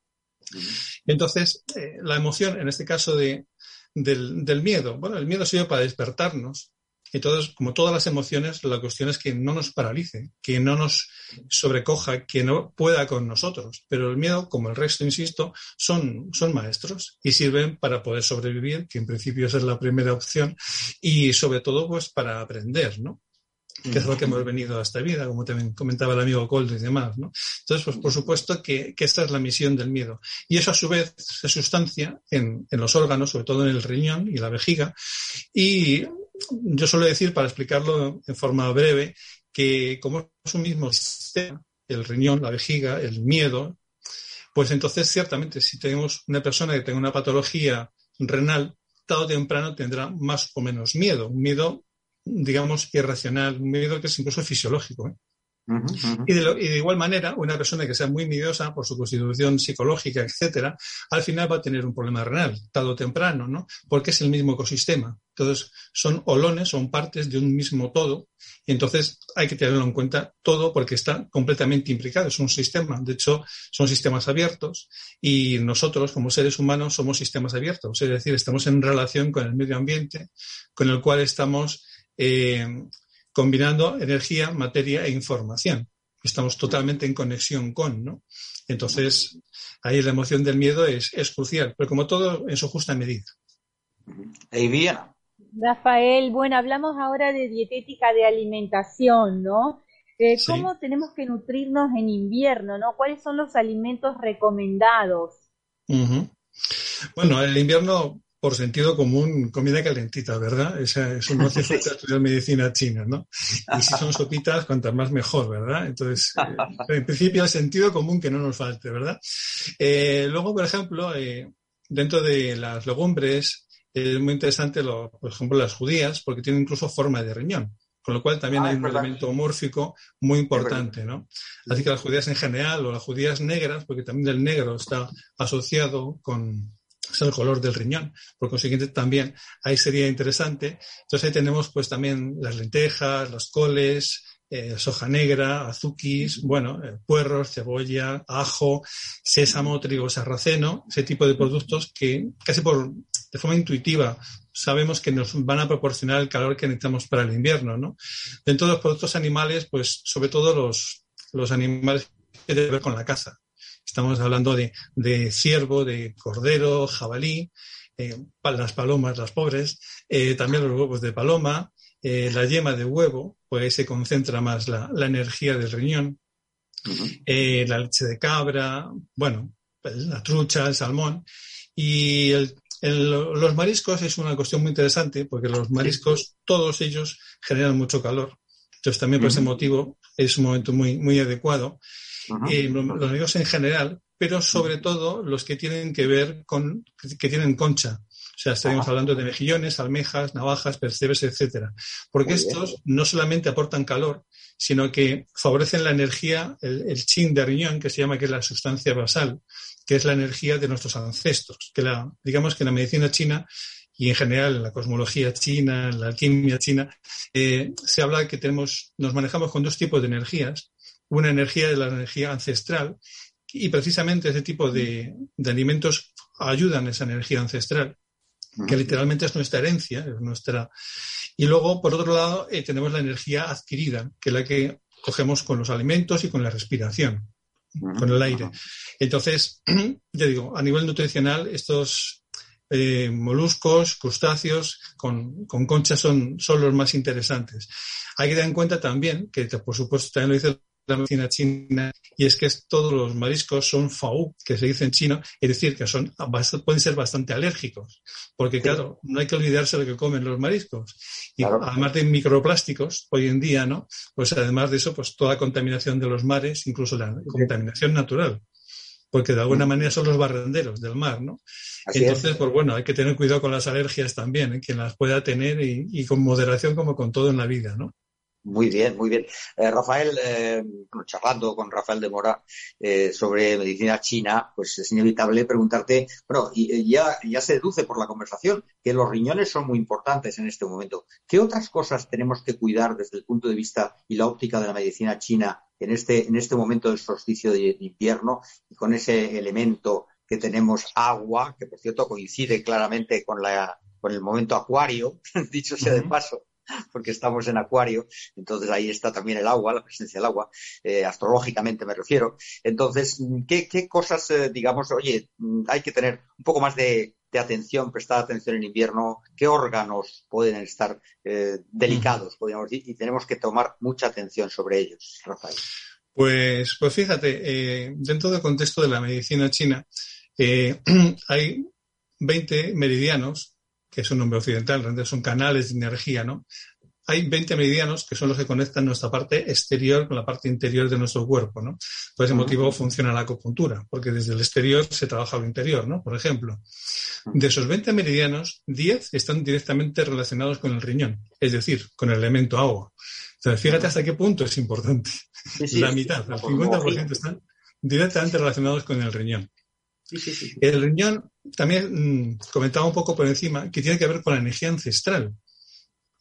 Entonces, eh, la emoción, en este caso de, del, miedo, bueno, el miedo sirve para despertarnos. Entonces, como todas las emociones, la cuestión es que no nos paralice, que no nos sobrecoja, que no pueda con nosotros. Pero el miedo, como el resto, insisto, son, son maestros y sirven para poder sobrevivir, que en principio esa es la primera opción, y sobre todo, pues, para aprender, ¿no? Que es lo que hemos venido a esta vida, como también comentaba el amigo Coldo y demás, ¿no? Entonces, pues por supuesto que, que esta es la misión del miedo. Y eso a su vez se sustancia en, en los órganos, sobre todo en el riñón y la vejiga. Y yo suelo decir, para explicarlo en forma breve, que como es un mismo sistema, el riñón, la vejiga, el miedo, pues entonces ciertamente si tenemos una persona que tenga una patología renal, tarde o temprano tendrá más o menos miedo, un miedo digamos, irracional, un miedo que es incluso fisiológico. ¿eh? Y, de lo- y de igual manera, una persona que sea muy miedosa por su constitución psicológica, etcétera, al final va a tener un problema renal, tarde o temprano, ¿no? Porque es el mismo ecosistema. Entonces, son olones, son partes de un mismo todo, y entonces hay que tenerlo en cuenta todo porque está completamente implicado, es un sistema. De hecho, son sistemas abiertos y nosotros, como seres humanos, somos sistemas abiertos. Es decir, estamos en relación con el medio ambiente, con el cual estamos eh, combinando energía, materia e información. Estamos totalmente en conexión con, ¿no? Entonces, ahí la emoción del miedo es, es crucial, pero como todo, en su justa medida. Viena. Rafael, bueno, hablamos ahora de dietética de alimentación, ¿no? Eh, Sí. ¿Cómo tenemos que nutrirnos en invierno, ¿no? ¿Cuáles son los alimentos recomendados? Bueno, el invierno, por sentido común, comida calentita, ¿verdad? Esa, eso no hace falta estudiar medicina china, ¿no? Y si son sopitas, cuantas más mejor, ¿verdad? Entonces, eh, en principio, el sentido común que no nos falte, ¿verdad? Eh, luego, por ejemplo, eh, dentro de las legumbres, es muy interesante, lo- por ejemplo, las judías, porque tienen incluso forma de riñón. Con lo cual también Ah, hay un verdad. elemento homórfico muy importante, ¿no? Así que las judías en general o las judías negras, porque también el negro está asociado con es el color del riñón. Por consiguiente, también ahí sería interesante. Entonces ahí tenemos pues también las lentejas, los coles, eh, soja negra, azukis, bueno, eh, puerros, cebolla, ajo, sésamo, trigo sarraceno, ese tipo de productos que casi por de forma intuitiva sabemos que nos van a proporcionar el calor que necesitamos para el invierno, ¿no? Dentro de los productos animales, pues sobre todo los, los animales que tienen que ver con la caza. Estamos hablando de, de ciervo, de cordero, jabalí, eh, las palomas, las pobres, eh, también los huevos de paloma, eh, la yema de huevo, pues ahí se concentra más la, la energía del riñón, la leche de cabra, bueno, la trucha, el salmón. Y el- el- los mariscos es una cuestión muy interesante porque los mariscos, todos ellos generan mucho calor. Entonces también por ese motivo es un momento muy, muy adecuado. Ujú. Eh, lo- los mariscos en general, pero sobre todo los que tienen que ver con, que tienen concha. O sea, estaríamos hablando de mejillones, almejas, navajas, percebes, etcétera. Porque bien. estos no solamente aportan calor, sino que favorecen la energía, el, el chin de riñón, que se llama que es la sustancia basal, que es la energía de nuestros ancestros. Que la, digamos que la medicina china y en general en la cosmología china, en la alquimia china, eh, se habla que tenemos, nos manejamos con dos tipos de energías. Una energía es la energía ancestral y precisamente ese tipo de, de alimentos ayudan a esa energía ancestral, que literalmente es nuestra herencia, es nuestra. Y luego, por otro lado, eh, tenemos la energía adquirida, que es la que cogemos con los alimentos y con la respiración, con el aire. Entonces, ya digo, a nivel nutricional, estos eh, moluscos, crustáceos con, con conchas son, son los más interesantes. Hay que tener en cuenta también, que por supuesto también lo dice la medicina china y es que todos los mariscos son fau, que se dice en chino, es decir, que son, pueden ser bastante alérgicos, porque claro, no hay que olvidarse de lo que comen los mariscos. Y Claro. además de microplásticos, hoy en día, ¿no? Pues además de eso, pues toda contaminación de los mares, incluso la contaminación natural, porque de alguna manera son los barrenderos del mar, ¿no? Así es. Entonces, pues bueno, hay que tener cuidado con las alergias también, ¿eh? quien las pueda tener y, y con moderación como con todo en la vida, ¿no? Muy bien, muy bien. Eh, Rafael, eh, charlando con Rafael de Mora eh, sobre medicina china, pues es inevitable preguntarte, bueno, y, y ya, ya se deduce por la conversación que los riñones son muy importantes en este momento. ¿Qué otras cosas tenemos que cuidar desde el punto de vista y la óptica de la medicina china en este, en este momento del solsticio de, invierno y con ese elemento que tenemos agua, que por cierto coincide claramente con, la, con el momento acuario, dicho sea de paso? Porque estamos en acuario, entonces ahí está también el agua, la presencia del agua, eh, astrológicamente me refiero. Entonces, ¿qué, cosas, eh, digamos, oye, hay que tener un poco más de, atención, prestar atención en invierno? ¿Qué órganos pueden estar eh, delicados, podríamos decir? Y tenemos que tomar mucha atención sobre ellos, Rafael. Pues, pues fíjate, eh, dentro del contexto de la medicina china, hay 20 meridianos, que es un nombre occidental, realmente son canales de energía, ¿no? Hay 20 meridianos que son los que conectan nuestra parte exterior con la parte interior de nuestro cuerpo, ¿no? Por ese motivo funciona la acupuntura, porque desde el exterior se trabaja lo interior, ¿no? Por ejemplo, de esos 20 meridianos, 10 están directamente relacionados con el riñón, es decir, con el elemento agua. Entonces, fíjate hasta qué punto es importante Sí, sí, la mitad, el cosmología. 50% están directamente relacionados con el riñón. Sí, sí, sí. El riñón, también mm, comentaba un poco por encima, que tiene que ver con la energía ancestral.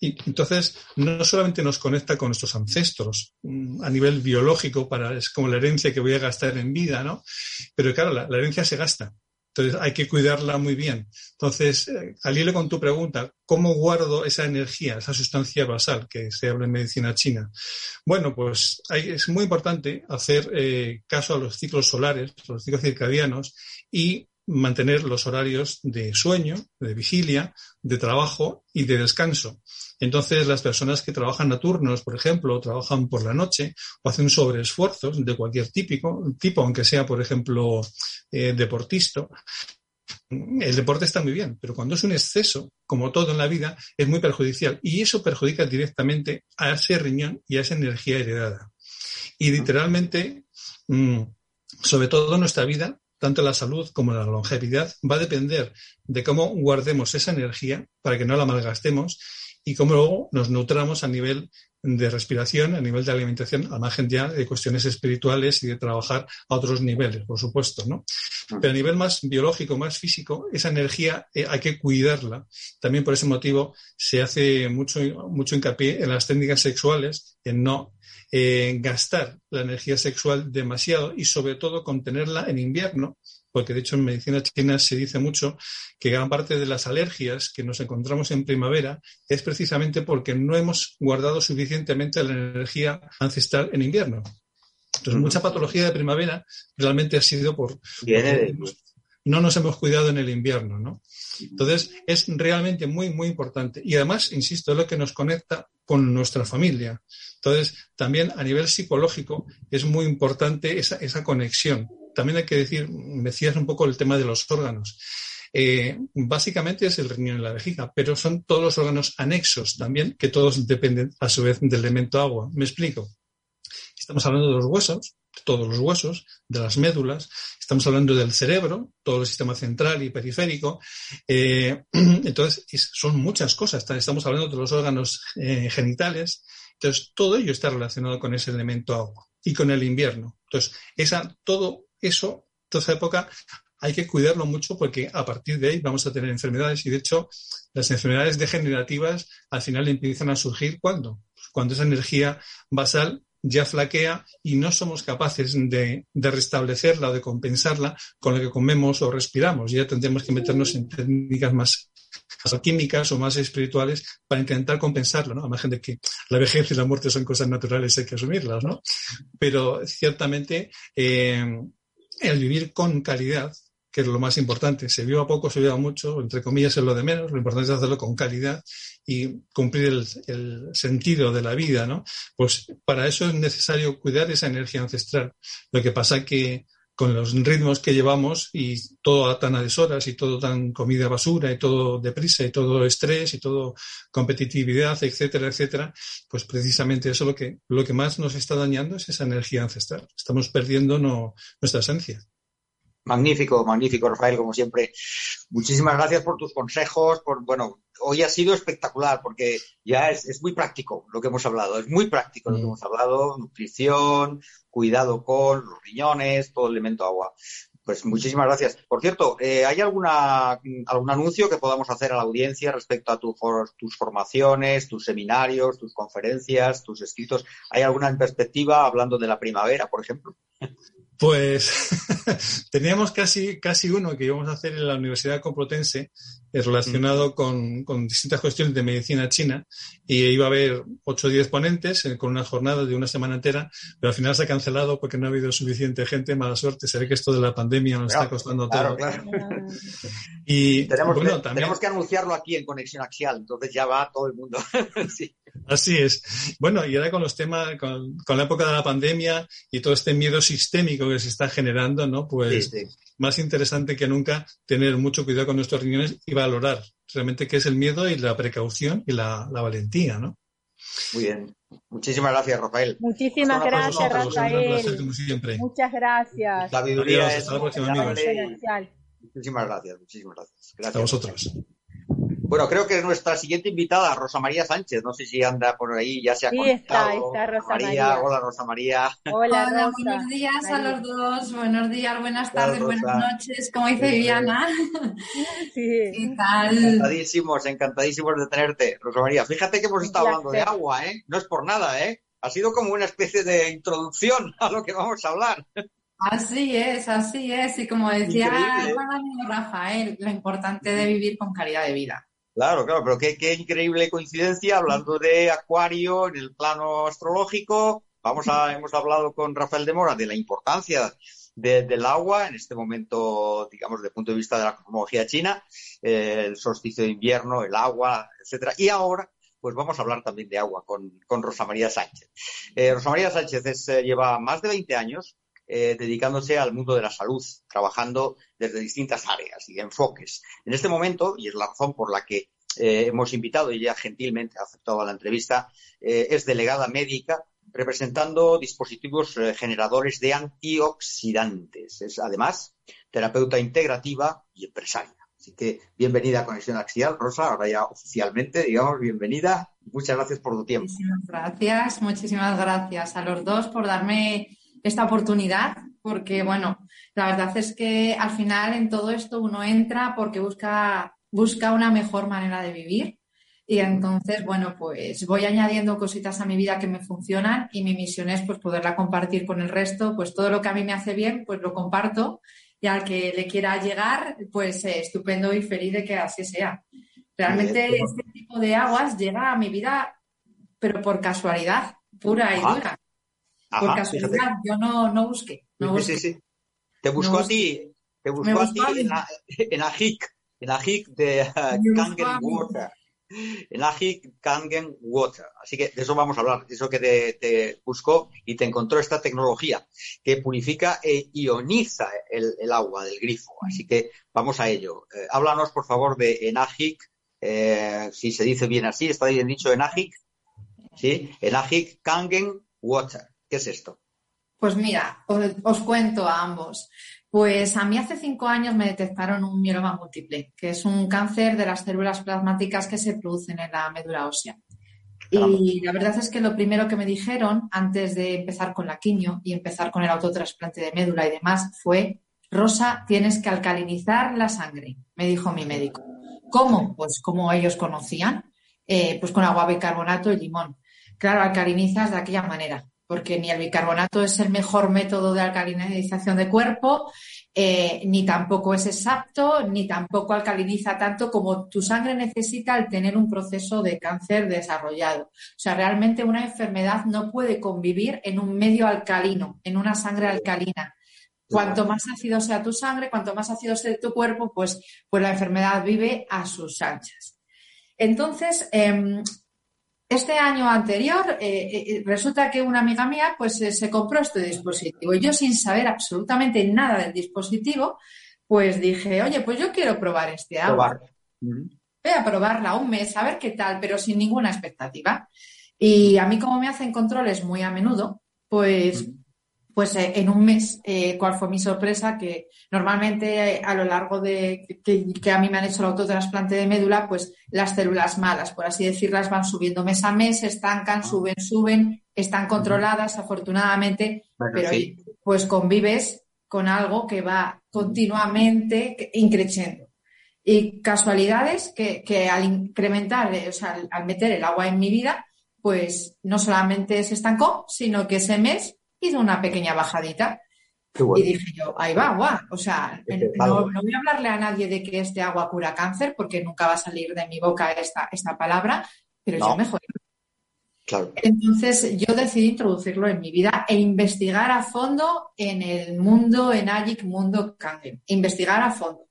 Y entonces, no solamente nos conecta con nuestros ancestros mm, a nivel biológico, para, es como la herencia que voy a gastar en vida, ¿no? Pero claro, la, herencia se gasta. Entonces, hay que cuidarla muy bien. Entonces, eh, al hilo con tu pregunta, ¿cómo guardo esa energía, esa sustancia basal que se habla en medicina china? Bueno, pues es muy importante hacer eh, caso a los ciclos solares, a los ciclos circadianos y mantener los horarios de sueño, de vigilia, de trabajo y de descanso. Entonces, las personas que trabajan a turnos, por ejemplo, o trabajan por la noche o hacen sobreesfuerzos de cualquier típico, tipo, aunque sea, por ejemplo, eh, deportista, el deporte está muy bien, pero cuando es un exceso, como todo en la vida, es muy perjudicial. Y eso perjudica directamente a ese riñón y a esa energía heredada. Y literalmente, mm, sobre todo nuestra vida, tanto la salud como la longevidad, va a depender de cómo guardemos esa energía para que no la malgastemos y cómo luego nos nutramos a nivel de respiración, a nivel de alimentación, al margen ya de cuestiones espirituales y de trabajar a otros niveles, por supuesto, ¿no? Pero a nivel más biológico, más físico, esa energía eh, hay que cuidarla. También por ese motivo se hace mucho, mucho hincapié en las técnicas sexuales, en no eh, gastar la energía sexual demasiado y sobre todo contenerla en invierno, porque de hecho en medicina china se dice mucho que gran parte de las alergias que nos encontramos en primavera es precisamente porque no hemos guardado suficientemente la energía ancestral en invierno. Entonces, mucha patología de primavera realmente ha sido por, Viene de... no nos hemos cuidado en el invierno, ¿no? Entonces, es realmente muy, muy importante. Y además, insisto, es lo que nos conecta con nuestra familia. Entonces, también a nivel psicológico es muy importante esa, esa conexión. También hay que decir, decías un poco el tema de los órganos. Eh, básicamente es el riñón y la vejiga, pero son todos los órganos anexos también, que todos dependen a su vez del elemento agua. Me explico. Estamos hablando de los huesos, todos los huesos, de las médulas, estamos hablando del cerebro, todo el sistema central y periférico. Eh, entonces, son muchas cosas. Estamos hablando de los órganos eh, genitales. Entonces, todo ello está relacionado con ese elemento agua y con el invierno. Entonces, esa, todo eso, toda esa época, hay que cuidarlo mucho porque a partir de ahí vamos a tener enfermedades y de hecho las enfermedades degenerativas al final empiezan a surgir cuando cuando esa energía basal ya flaquea y no somos capaces de, de, restablecerla o de compensarla con lo que comemos o respiramos. Ya tendremos que meternos en técnicas más, químicas o más espirituales para intentar compensarlo, ¿no? A margen de que la vejez y la muerte son cosas naturales, hay que asumirlas, ¿no? Pero ciertamente eh, el vivir con calidad que es lo más importante. Se viva poco, se viva mucho, entre comillas es lo de menos, lo importante es hacerlo con calidad y cumplir el, el, sentido de la vida, ¿no? Pues para eso es necesario cuidar esa energía ancestral. Lo que pasa que con los ritmos que llevamos y todo tan a deshoras y todo tan comida basura y todo deprisa y todo estrés y todo competitividad, etcétera, etcétera, pues precisamente eso lo que, lo que más nos está dañando es esa energía ancestral. Estamos perdiendo no, nuestra esencia. Magnífico, magnífico, Rafael, como siempre. Muchísimas gracias por tus consejos. Por, bueno, hoy ha sido espectacular porque ya es, es muy práctico lo que hemos hablado. Es muy práctico lo que hemos hablado. Nutrición, cuidado con los riñones, todo el elemento agua. Pues muchísimas gracias. Por cierto, eh, ¿hay alguna, algún anuncio que podamos hacer a la audiencia respecto a tu for, tus formaciones, tus seminarios, tus conferencias, tus escritos? ¿Hay alguna en perspectiva hablando de la primavera, por ejemplo? Pues teníamos casi, casi uno que íbamos a hacer en la Universidad Complutense relacionado con, con, distintas cuestiones de medicina china y iba a haber 8 o 10 ponentes con una jornada de una semana entera, pero al final se ha cancelado porque no ha habido suficiente gente, mala suerte, se ve que esto de la pandemia nos claro, está costando claro, todo. Claro. Y tenemos, bueno, que, también... tenemos que anunciarlo aquí en Conexión Axial, entonces ya va todo el mundo. sí. Así es. Bueno, y ahora con los temas, con, con, la época de la pandemia y todo este miedo sistémico que se está generando, ¿no? Pues sí, sí. Más interesante que nunca tener mucho cuidado con nuestros riñones y valorar realmente qué es el miedo y la precaución y la, la valentía, ¿no? Muy bien. Muchísimas gracias, Rafael. Muchísimas gracias, Rafael. Muchas gracias. Sabiduría Adiós, hasta la próxima, amigos. Muchísimas gracias, muchísimas gracias. gracias. A vosotros. Bueno, creo que es nuestra siguiente invitada, Rosa María Sánchez. No sé si anda por ahí, ya se ha sí, conectado. está, está Rosa María. María. Hola, Rosa María. Hola, Hola Rosa. buenos días María. a los dos. Buenos días, buenas tardes, Hola, buenas noches, como dice Viviana. Sí. ¿Qué tal? Encantadísimos, encantadísimos de tenerte, Rosa María. Fíjate que hemos estado hablando de agua, ¿eh? No es por nada, ¿eh? Ha sido como una especie de introducción a lo que vamos a hablar. Así es, así es. Y como decía Increíble. Rafael, lo importante de vivir con calidad de vida. Claro, claro, pero qué, qué increíble coincidencia hablando de Acuario en el plano astrológico. Vamos a, hemos hablado con Rafael de Mora de la importancia de, del agua en este momento, digamos, desde el punto de vista de la cosmología china, eh, el solsticio de invierno, el agua, etcétera. Y ahora, pues vamos a hablar también de agua con, con Rosa María Sánchez. Eh, Rosa María Sánchez es, eh, lleva más de 20 años eh, dedicándose al mundo de la salud, trabajando desde distintas áreas y enfoques. En este momento, y es la razón por la que eh, hemos invitado y ella gentilmente ha aceptado la entrevista, eh, es delegada médica representando dispositivos eh, generadores de antioxidantes. Es además terapeuta integrativa y empresaria. Así que bienvenida a Conexión Axial, Rosa, ahora ya oficialmente, digamos, bienvenida. Muchas gracias por tu tiempo. Muchísimas gracias, muchísimas gracias a los dos por darme esta oportunidad, porque bueno, la verdad es que al final en todo esto uno entra porque busca, busca una mejor manera de vivir. Y entonces, bueno, pues voy añadiendo cositas a mi vida que me funcionan y mi misión es pues poderla compartir con el resto, pues todo lo que a mí me hace bien, pues lo comparto y al que le quiera llegar, pues eh, estupendo y feliz de que así sea. Realmente este tipo de aguas llega a mi vida, pero por casualidad, pura y Ajá. Por casualidad, fíjate. yo no, no busqué. No Sí, sí. Te buscó a ti, te buscó a ti en la, en Ajic, en Ajic de uh, Kangen. Water. En Ajic Kangen Water. Así que de eso vamos a hablar, de eso que te, te buscó y te encontró esta tecnología que purifica e ioniza el, el agua del grifo. Así que vamos a ello. Eh, háblanos, por favor, de Enagic, eh, si se dice bien así, está bien dicho Enagic, ¿sí? Enagic Kangen Water. ¿Qué es esto? Pues mira, os, os cuento a ambos. Pues a mí hace cinco años me detectaron un mieloma múltiple, que es un cáncer de las células plasmáticas que se producen en la médula ósea. Y la verdad es que lo primero que me dijeron antes de empezar con la quimio y empezar con el autotrasplante de médula y demás fue Rosa, tienes que alcalinizar la sangre, me dijo mi médico. ¿Cómo? Pues como ellos conocían, eh, pues con agua bicarbonato y limón. Claro, alcalinizas de aquella manera, porque ni el bicarbonato es el mejor método de alcalinización de cuerpo, eh, ni tampoco es exacto, ni tampoco alcaliniza tanto como tu sangre necesita al tener un proceso de cáncer desarrollado. O sea, realmente una enfermedad no puede convivir en un medio alcalino, en una sangre alcalina. Cuanto más ácido sea tu sangre, cuanto más ácido sea tu cuerpo, pues, pues la enfermedad vive a sus anchas. Entonces, em, este año anterior, eh, eh, resulta que una amiga mía pues eh, se compró este dispositivo y yo sin saber absolutamente nada del dispositivo, pues dije, oye, pues yo quiero probar este agua. Voy a probarla un mes, a ver qué tal, pero sin ninguna expectativa. Y a mí como me hacen controles muy a menudo, pues pues eh, en un mes, eh, ¿cuál fue mi sorpresa? Que normalmente eh, a lo largo de que, a mí me han hecho el autotrasplante de médula, pues las células malas, por así decirlas, van subiendo mes a mes, estancan, ah. suben, suben, están controladas afortunadamente, pero pues convives con algo que va continuamente increciendo. Y casualidades que, que al incrementar, o sea, al meter el agua en mi vida, pues no solamente se estancó, sino que ese mes hizo una pequeña bajadita. Y dije yo, ahí va, guau. O sea, no, voy a hablarle a nadie de que este agua cura cáncer, porque nunca va a salir de mi boca esta, esta palabra, pero yo mejor. Claro. Entonces yo decidí introducirlo en mi vida e investigar a fondo en el mundo, en AGIC, mundo cáncer. Investigar a fondo.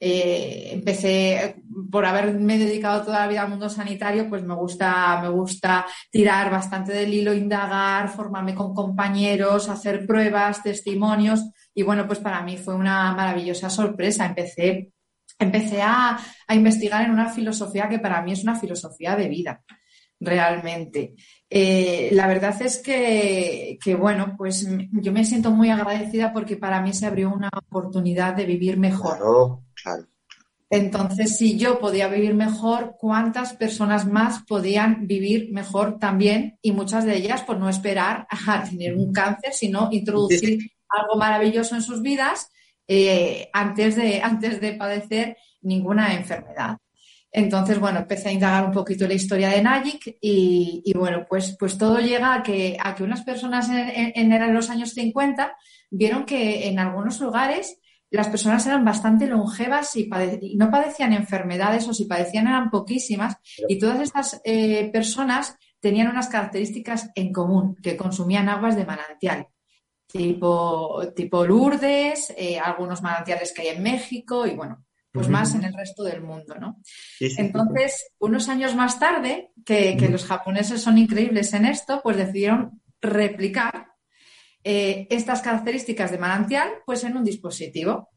Eh, empecé por haberme dedicado toda la vida al mundo sanitario, pues me gusta, me gusta tirar bastante del hilo, indagar, formarme con compañeros, hacer pruebas, testimonios. Y bueno, pues para mí fue una maravillosa sorpresa. Empecé, empecé a, a investigar en una filosofía que para mí es una filosofía de vida realmente. Eh, la verdad es que, que, bueno, pues yo me siento muy agradecida porque para mí se abrió una oportunidad de vivir mejor. Entonces, si yo podía vivir mejor, ¿cuántas personas más podían vivir mejor también? Y muchas de ellas, por no esperar a tener un cáncer, sino introducir algo maravilloso en sus vidas eh, antes, de, antes de padecer ninguna enfermedad. Entonces, bueno, empecé a indagar un poquito la historia de Najik y, bueno, pues, pues todo llega a que, a que unas personas en, en, los años 50 vieron que en algunos lugares las personas eran bastante longevas y, no padecían enfermedades o si padecían eran poquísimas y todas estas eh, personas tenían unas características en común, que consumían aguas de manantial, tipo, tipo Lourdes, eh, algunos manantiales que hay en México y bueno, pues más en el resto del mundo, ¿no? Entonces, unos años más tarde, que, los japoneses son increíbles en esto, pues decidieron replicar eh, estas características de manantial pues en un dispositivo.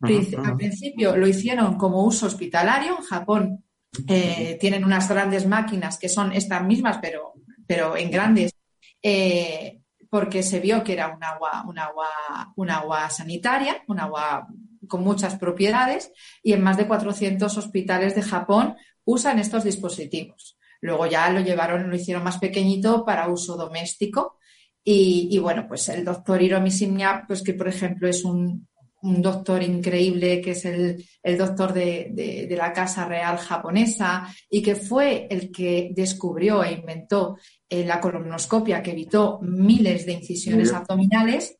Al principio lo hicieron como uso hospitalario. En Japón eh, tienen unas grandes máquinas que son estas mismas, pero, pero en grandes, eh, porque se vio que era un agua, un agua, un agua sanitaria, un agua con muchas propiedades, y en más de 400 hospitales de Japón usan estos dispositivos. Luego ya lo llevaron, lo hicieron más pequeñito para uso doméstico y, bueno, pues el doctor Hiromi pues que por ejemplo es un, doctor increíble, que es el, doctor de, la Casa Real japonesa y que fue el que descubrió e inventó eh, la colonoscopia que evitó miles de incisiones abdominales,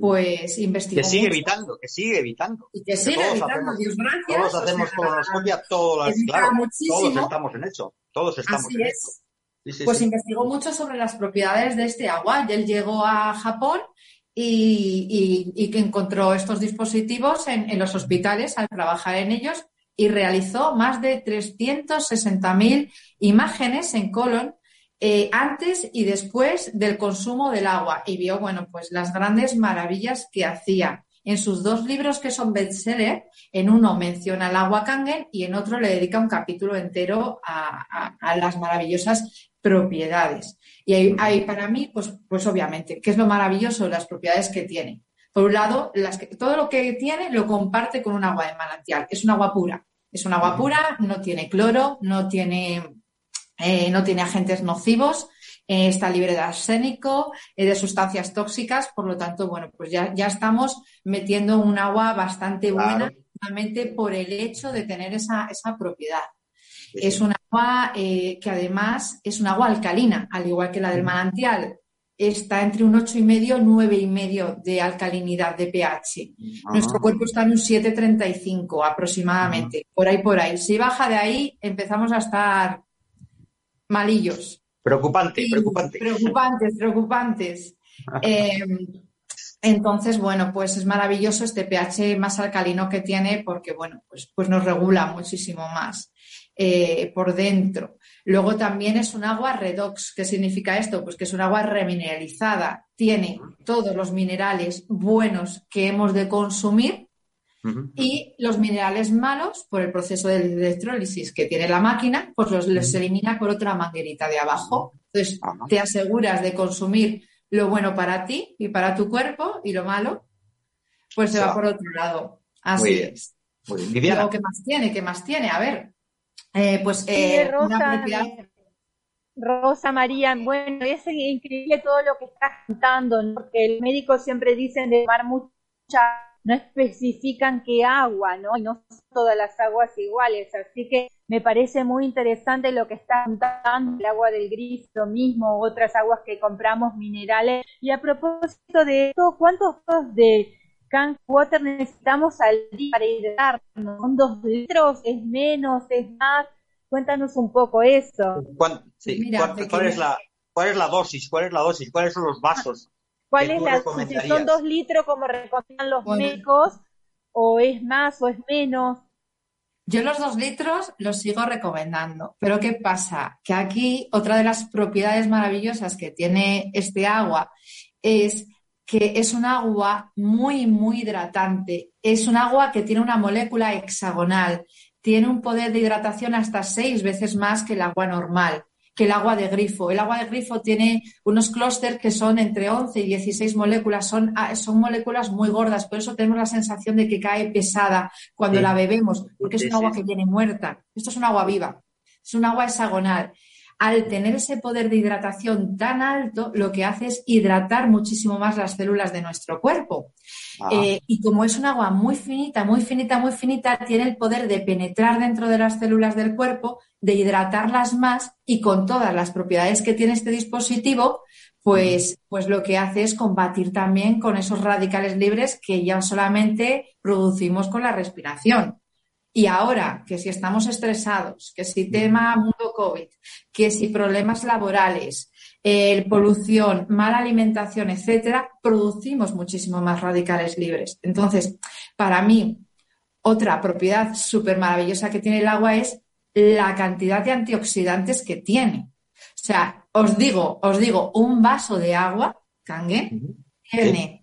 pues investigó. Que sigue evitando, que sigue evitando. Y que sigue evitando, Dios gracias. Todos hacemos colonoscopia, todos, claro, todos estamos en eso, todos estamos en eso pues investigó mucho sobre las propiedades de este agua. Y él llegó a Japón y, que encontró estos dispositivos en, los hospitales al trabajar en ellos y realizó más de 360.000 imágenes en colon eh, antes y después del consumo del agua. Y vio, bueno, pues las grandes maravillas que hacía. En sus dos libros que son bestseller, en uno menciona el agua Kangen y en otro le dedica un capítulo entero a, a las maravillosas propiedades. Y hay, para mí, pues, pues obviamente, ¿qué es lo maravilloso de las propiedades que tiene? Por un lado, las que, todo lo que tiene lo comparte con un agua de manantial. Es un agua pura. Es un agua pura, no tiene cloro, no tiene, eh, no tiene agentes nocivos eh, está libre de arsénico, eh, de sustancias tóxicas, por lo tanto, bueno, pues ya, ya estamos metiendo un agua bastante buena, solamente por el hecho de tener esa, esa propiedad. Es un agua eh, que además es un agua alcalina, al igual que la del manantial. Está entre un 8,5 y 9,5 de alcalinidad de pH. Nuestro cuerpo está en un 7,35 aproximadamente, por ahí, por ahí. Si baja de ahí, empezamos a estar malillos. Preocupante, preocupante. Preocupantes, preocupantes. Eh, entonces, bueno, pues es maravilloso este pH más alcalino que tiene porque, bueno, pues, pues nos regula muchísimo más eh, por dentro. Luego también es un agua redox. ¿Qué significa esto? Pues que es un agua remineralizada. Tiene todos los minerales buenos que hemos de consumir y los minerales malos, por el proceso de electrólisis que tiene la máquina, pues los, los elimina por otra manguerita de abajo. Entonces, te aseguras de consumir lo bueno para ti y para tu cuerpo y lo malo, pues se va por otro lado. Muy Así bien. es. Muy bien. Luego, Viviana, ¿qué más tiene? ¿Qué más tiene? A ver. Eh, pues Sí, eh, Rosa, una propiedad. me- Rosa María, bueno, es increíble todo lo que estás contando, ¿no? porque los médicos siempre dicen de tomar mucha, no especifican qué agua, ¿no? Y no son todas las aguas iguales, así que me parece muy interesante lo que estás contando, el agua del grifo, lo mismo, otras aguas que compramos minerales. Y a propósito de esto, ¿cuántos de can water necesitamos al día para hidratarnos? ¿Son dos litros? ¿Es menos? ¿Es más? Cuéntanos un poco eso. ¿cuán- sí, Mira, ¿cuál, quiero- es la, ¿cuál es la dosis? ¿Cuál es la dosis? ¿Cuáles son los vasos? ¿Cuál ¿Qué es la si recomendarías? son dos litros como recomiendan los Bueno. médicos o es más o es menos? Yo los dos litros los sigo recomendando, pero ¿qué pasa? Que aquí otra de las propiedades maravillosas que tiene este agua es que es un agua muy, muy hidratante. Es un agua que tiene una molécula hexagonal, tiene un poder de hidratación hasta seis veces más que el agua normal, que el agua de grifo. El agua de grifo tiene unos clústeres que son entre 11 y 16 moléculas, son, ah, son moléculas muy gordas, por eso tenemos la sensación de que cae pesada cuando Sí. la bebemos, porque es un agua que viene muerta. Esto es un agua viva, es un agua hexagonal. Al tener ese poder de hidratación tan alto, lo que hace es hidratar muchísimo más las células de nuestro cuerpo. Ah, Eh, y como es un agua muy finita, muy finita, muy finita, tiene el poder de penetrar dentro de las células del cuerpo, de hidratarlas más y con todas las propiedades que tiene este dispositivo, pues, pues lo que hace es combatir también con esos radicales libres que ya solamente producimos con la respiración. Y ahora, que si estamos estresados, que si tema mundo COVID, que si problemas laborales, eh, polución, mala alimentación, etcétera, producimos muchísimo más radicales libres. Entonces, para mí, otra propiedad súper maravillosa que tiene el agua es la cantidad de antioxidantes que tiene. O sea, os digo, os digo, un vaso de agua, Kangen, tiene,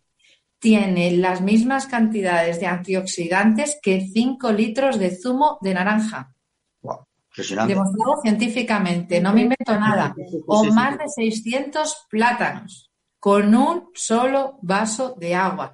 tiene las mismas cantidades de antioxidantes que 5 litros de zumo de naranja. wow, impresionante. Demostrado científicamente, no me invento nada. O más de 600 plátanos con un solo vaso de agua.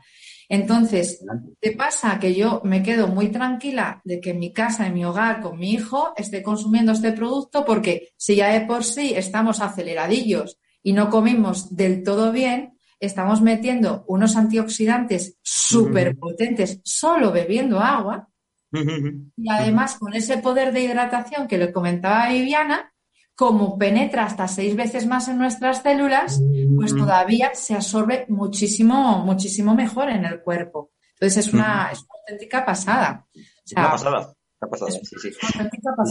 Entonces, ¿qué pasa? Que yo me quedo muy tranquila de que en mi casa, en mi hogar, con mi hijo, esté consumiendo este producto porque si ya de por sí estamos aceleradillos y no comimos del todo bien, estamos metiendo unos antioxidantes súper potentes solo bebiendo agua y además, con ese poder de hidratación que le comentaba Viviana, como penetra hasta seis veces más en nuestras células, pues todavía se absorbe muchísimo, muchísimo mejor en el cuerpo. Entonces es una, es una auténtica pasada. O sea, Una pasada, una pasada, sí, sí. es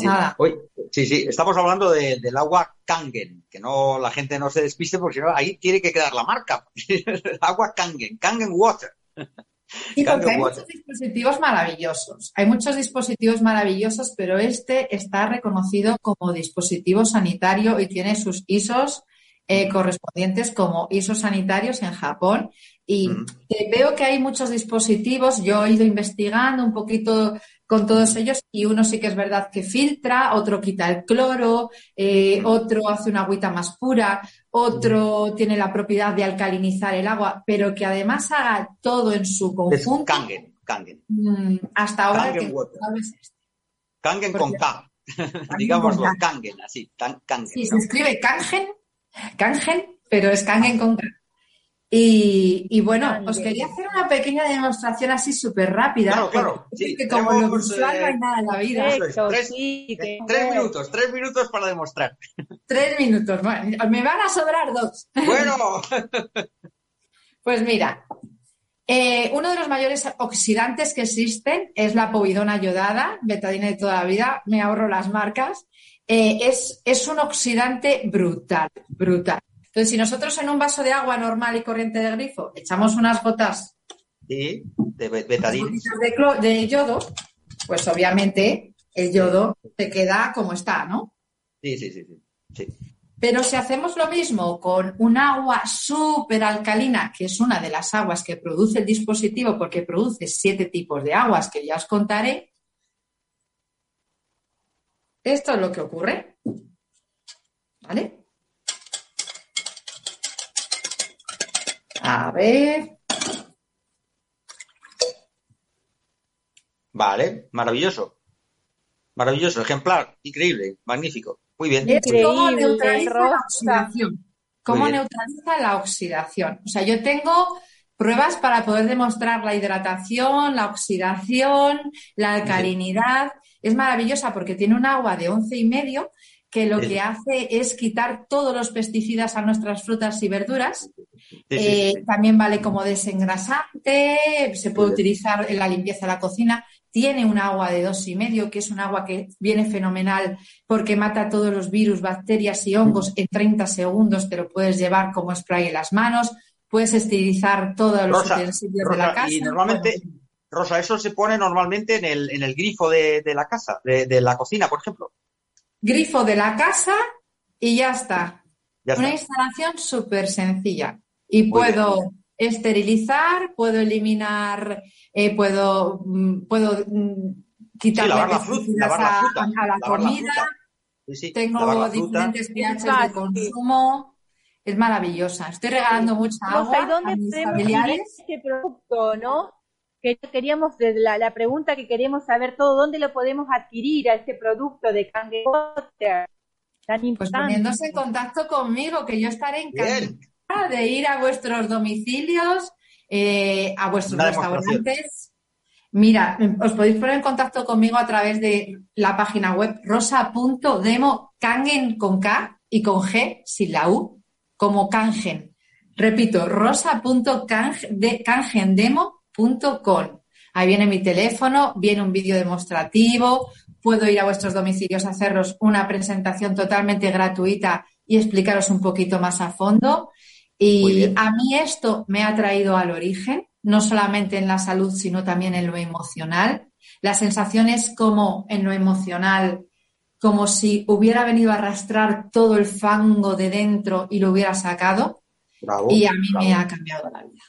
una Sí, sí, sí, estamos hablando de- del agua Kangen, que no la gente no se despiste porque si no ahí tiene que quedar la marca. agua Kangen, Kangen Water. Sí, porque hay muchos dispositivos maravillosos. Hay muchos dispositivos maravillosos, pero este está reconocido como dispositivo sanitario y tiene sus ISOs eh, correspondientes como ISOs sanitarios en Japón. Y Mm. eh, veo que hay muchos dispositivos. Yo he ido investigando un poquito con todos ellos y uno sí que es verdad que filtra, otro quita el cloro, eh, otro hace una agüita más pura, otro tiene la propiedad de alcalinizar el agua, pero que además haga todo en su Es conjunto. Kangen, Kangen. Mm, hasta ahora Kangen que es- Kangen con K. Digámoslo. Kangen, así, Kangen. Sí, ¿no? se escribe Kangen Kangen, pero es Kangen con K. Y, y bueno, os quería hacer una pequeña demostración así súper rápida. Claro, claro, sí, que como lo visual eh, no hay nada en la vida. Eso es, Perfecto, tres- sí, Eh, Tres minutos, tres minutos para demostrar. Tres minutos. Bueno, me van a sobrar dos. Bueno, Pues mira, eh, uno de los mayores oxidantes que existen es la povidona yodada, betadina de toda la vida, me ahorro las marcas. Eh, es, es un oxidante brutal, brutal. Entonces, si nosotros en un vaso de agua normal y corriente de grifo echamos unas gotas, de betadine. de, de yodo, pues obviamente el yodo se queda como está, ¿no? Sí, sí, sí, sí. sí. Pero si hacemos lo mismo con un agua súper alcalina, que es una de las aguas que produce el dispositivo, porque produce siete tipos de aguas que ya os contaré, esto es lo que ocurre. ¿Vale? A ver. Vale, maravilloso. Maravilloso, ejemplar, increíble, magnífico. Muy bien. Cómo neutraliza Rosa. la oxidación. Cómo neutraliza la oxidación. O sea, yo tengo pruebas para poder demostrar la hidratación, la oxidación, la alcalinidad. Es maravillosa porque tiene un agua de once y medio que lo Sí. que hace es quitar todos los pesticidas a nuestras frutas y verduras. Sí, Eh, sí. También vale como desengrasante, se puede utilizar en la limpieza de la cocina. Tiene un agua de dos y medio, que es un agua que viene fenomenal porque mata todos los virus, bacterias y hongos en 30 segundos. Te lo puedes llevar como spray en las manos. Puedes esterilizar todos los Rosa, utensilios de la casa. y normalmente, Rosa, eso se pone normalmente en el, en el grifo de, de la casa, de, de la cocina, por ejemplo. Grifo de la casa y ya está. Ya Una está. instalación súper sencilla. Y Muy puedo esterilizar, puedo eliminar, eh, puedo, puedo quitarle lavar la fruta, lavar la a, fruta, a la lavar comida. Sí, sí, Tengo diferentes pHs de consumo. Es maravillosa. Estoy regalando mucha agua ¿y dónde a mis familiares. este producto, no? Que queríamos, la, la pregunta que queremos saber todo, ¿dónde lo podemos adquirir a este producto de Kangen Water? Tan Pues importante. poniéndose en contacto conmigo, que yo estaré encantada Bien, de ir a vuestros domicilios, eh, a vuestros Una restaurantes. Mira, os podéis poner en contacto conmigo a través de la página web rosa.demo kangen con K y con G sin la U, como kangen. Repito, rosa.kangendemo.com. Ahí viene mi teléfono, viene un vídeo demostrativo, puedo ir a vuestros domicilios a haceros una presentación totalmente gratuita y explicaros un poquito más a fondo. Y a mí esto me ha traído al origen, no solamente en la salud, sino también en lo emocional. La sensación es como en lo emocional, como si hubiera venido a arrastrar todo el fango de dentro y lo hubiera sacado. bravo, Y a mí me ha cambiado la vida.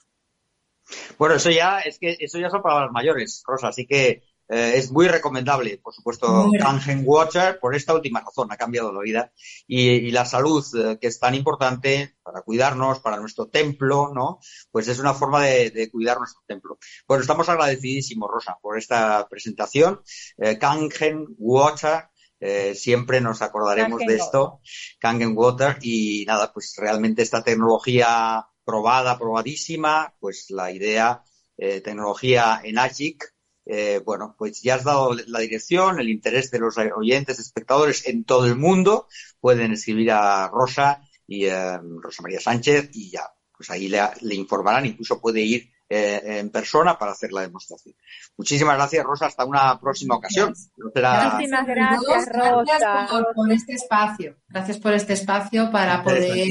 Bueno, eso ya es que eso ya son palabras mayores, Rosa, así que eh, es muy recomendable, por supuesto, Kangen Water por esta última razón, ha cambiado la vida y, y la salud, eh, que es tan importante para cuidarnos, para nuestro templo, ¿no? Pues es una forma de, de cuidar nuestro templo. Bueno, estamos agradecidísimos, Rosa, por esta presentación. Eh, Kangen Water, eh, siempre nos acordaremos Kangen de esto, Kangen Water, y nada, pues realmente esta tecnología probada, probadísima, pues la idea, eh, tecnología en AGIC, eh, bueno, pues ya has dado la dirección, el interés de los oyentes, espectadores en todo el mundo, pueden escribir a Rosa y eh, Rosa María Sánchez y ya, pues ahí le, le informarán, incluso puede ir eh, en persona para hacer la demostración. Muchísimas gracias, Rosa, hasta una próxima ocasión. Será- Muchísimas gracias, Rosa. Gracias por, por este espacio. Gracias por este espacio para poder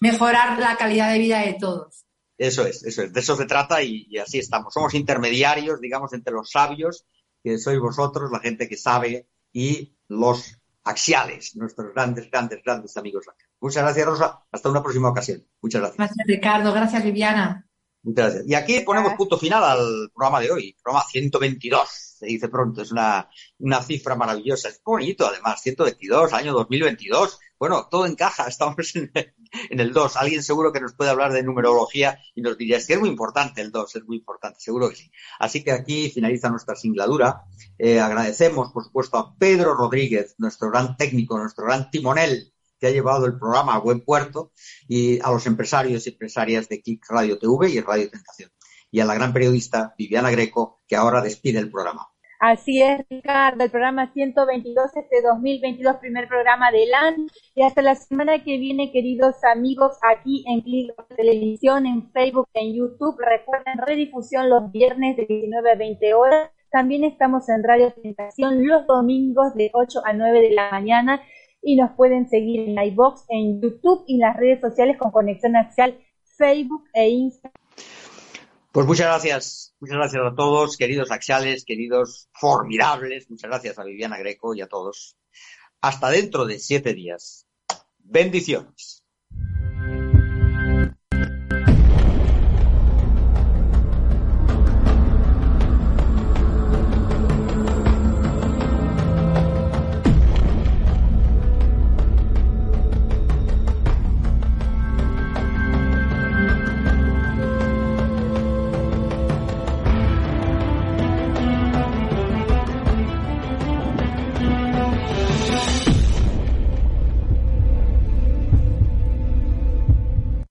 mejorar la calidad de vida de todos. Eso es, eso es, de eso se trata y, y así estamos. Somos intermediarios, digamos, entre los sabios, que sois vosotros, la gente que sabe, y los axiales, nuestros grandes, grandes, grandes amigos. Muchas gracias, Rosa. Hasta una próxima ocasión. Muchas gracias. Gracias, Ricardo. Gracias, Viviana. Muchas gracias. Y aquí ponemos punto final al programa de hoy, programa 122, se dice pronto, es una, una cifra maravillosa, es bonito además, 122, año 2022, bueno, todo encaja, estamos en, en el 2, alguien seguro que nos puede hablar de numerología y nos diría, es que es muy importante el 2, es muy importante, seguro que sí. Así que aquí finaliza nuestra singladura, Eh, agradecemos por supuesto a Pedro Rodríguez, nuestro gran técnico, nuestro gran timonel, ha llevado el programa a buen puerto, y a los empresarios y empresarias de Click Radio TV y Radio Tentación, y a la gran periodista Viviana Greco, que ahora despide el programa. Así es, Ricardo, el programa 122, este 2022, primer programa del año. Y hasta la semana que viene, queridos amigos, aquí en Click Televisión, en Facebook, en YouTube. Recuerden, redifusión los viernes de 19 a 20 horas. También estamos en Radio Tentación los domingos de 8 a 9 de la mañana. Y nos pueden seguir en iBox, en YouTube y en las redes sociales con Conexión Axial, Facebook e Instagram. Pues muchas gracias, muchas gracias a todos, queridos axiales, queridos formidables. Muchas gracias a Viviana Greco y a todos. Hasta dentro de siete días. Bendiciones.